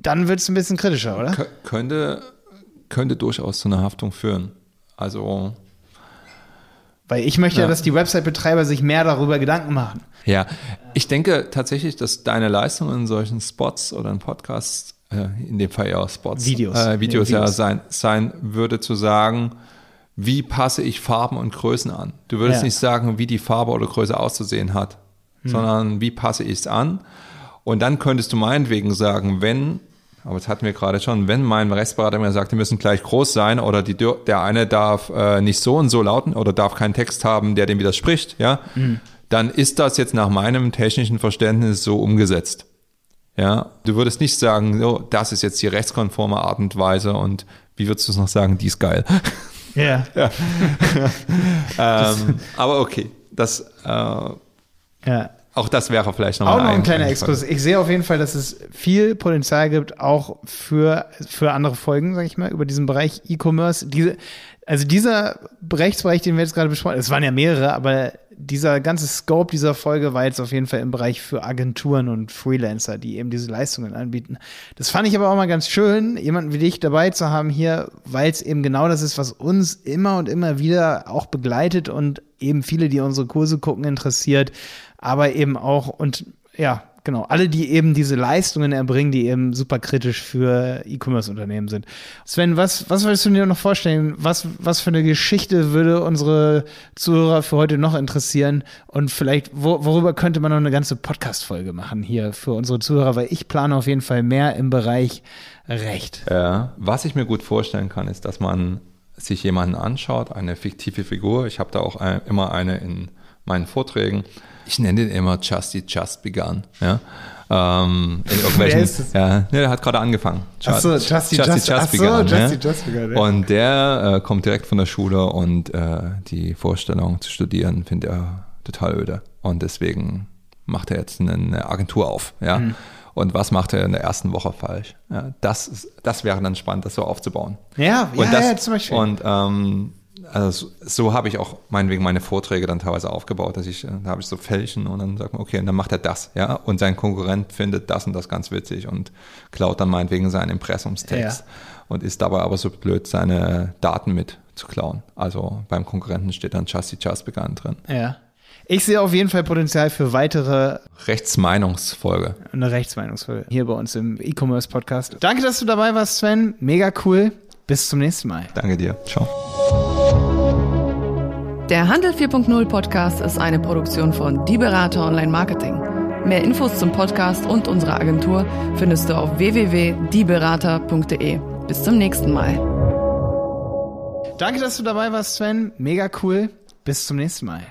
dann wird es ein bisschen kritischer, oder? Kö könnte, könnte durchaus zu einer Haftung führen. Also weil ich möchte ja, dass die Website-Betreiber sich mehr darüber Gedanken machen. Ja, ich denke tatsächlich, dass deine Leistung in solchen Spots oder in Podcasts, äh, in dem Fall ja Spots, Videos, äh, Videos, ja sein, sein würde zu sagen, wie passe ich Farben und Größen an. Du würdest ja. nicht sagen, wie die Farbe oder Größe auszusehen hat, hm. sondern wie passe ich es an. Und dann könntest du meinetwegen sagen, wenn aber das hatten wir gerade schon, wenn mein Rechtsberater mir sagt, die müssen gleich groß sein oder die, der eine darf äh, nicht so und so lauten oder darf keinen Text haben, der dem widerspricht, ja, mhm. dann ist das jetzt nach meinem technischen Verständnis so umgesetzt. Ja, du würdest nicht sagen, so, das ist jetzt die rechtskonforme Art und Weise und wie würdest du es noch sagen, die ist geil. Yeah. ja. ähm, aber okay, das, äh, ja. Auch das wäre vielleicht noch, auch noch ein, ein kleiner Exkurs. Ich sehe auf jeden Fall, dass es viel Potenzial gibt, auch für, für andere Folgen, sage ich mal, über diesen Bereich E-Commerce. Diese, also dieser Rechtsbereich, den wir jetzt gerade besprochen haben, es waren ja mehrere, aber dieser ganze Scope dieser Folge war jetzt auf jeden Fall im Bereich für Agenturen und Freelancer, die eben diese Leistungen anbieten. Das fand ich aber auch mal ganz schön, jemanden wie dich dabei zu haben hier, weil es eben genau das ist, was uns immer und immer wieder auch begleitet und eben viele, die unsere Kurse gucken, interessiert, aber eben auch und ja, genau, alle, die eben diese Leistungen erbringen, die eben super kritisch für E-Commerce-Unternehmen sind. Sven, was, was würdest du dir noch vorstellen? Was, was für eine Geschichte würde unsere Zuhörer für heute noch interessieren? Und vielleicht, wo, worüber könnte man noch eine ganze Podcast-Folge machen hier für unsere Zuhörer? Weil ich plane auf jeden Fall mehr im Bereich Recht. Ja, was ich mir gut vorstellen kann, ist, dass man sich jemanden anschaut, eine fiktive Figur. Ich habe da auch ein, immer eine in meinen Vorträgen ich nenne den immer Justy Just Begun. Ja. Ähm, in irgendwelchen, ja, ne, der hat gerade angefangen. Achso, Justy Just, Just, Just Begun. Ja. Just begun ja. Und der äh, kommt direkt von der Schule und äh, die Vorstellung zu studieren findet er total öde. Und deswegen macht er jetzt eine Agentur auf. Ja. Mhm. Und was macht er in der ersten Woche falsch? Ja, das, das wäre dann spannend, das so aufzubauen. Ja, und ja, das, ja zum Beispiel. Und ähm, also so habe ich auch meinetwegen meine Vorträge dann teilweise aufgebaut, dass ich, da habe ich so Fälchen und dann sagt man, okay, und dann macht er das, ja, und sein Konkurrent findet das und das ganz witzig und klaut dann meinetwegen seinen Impressumstext ja. und ist dabei aber so blöd, seine Daten mit zu klauen. Also beim Konkurrenten steht dann Chassis Begun drin. Ja. Ich sehe auf jeden Fall Potenzial für weitere Rechtsmeinungsfolge. Eine Rechtsmeinungsfolge hier bei uns im E-Commerce Podcast. Danke, dass du dabei warst, Sven. Mega cool. Bis zum nächsten Mal. Danke dir. Ciao. Der Handel 4.0 Podcast ist eine Produktion von Die Berater Online Marketing. Mehr Infos zum Podcast und unserer Agentur findest du auf www.dieberater.de. Bis zum nächsten Mal. Danke, dass du dabei warst, Sven. Mega cool. Bis zum nächsten Mal.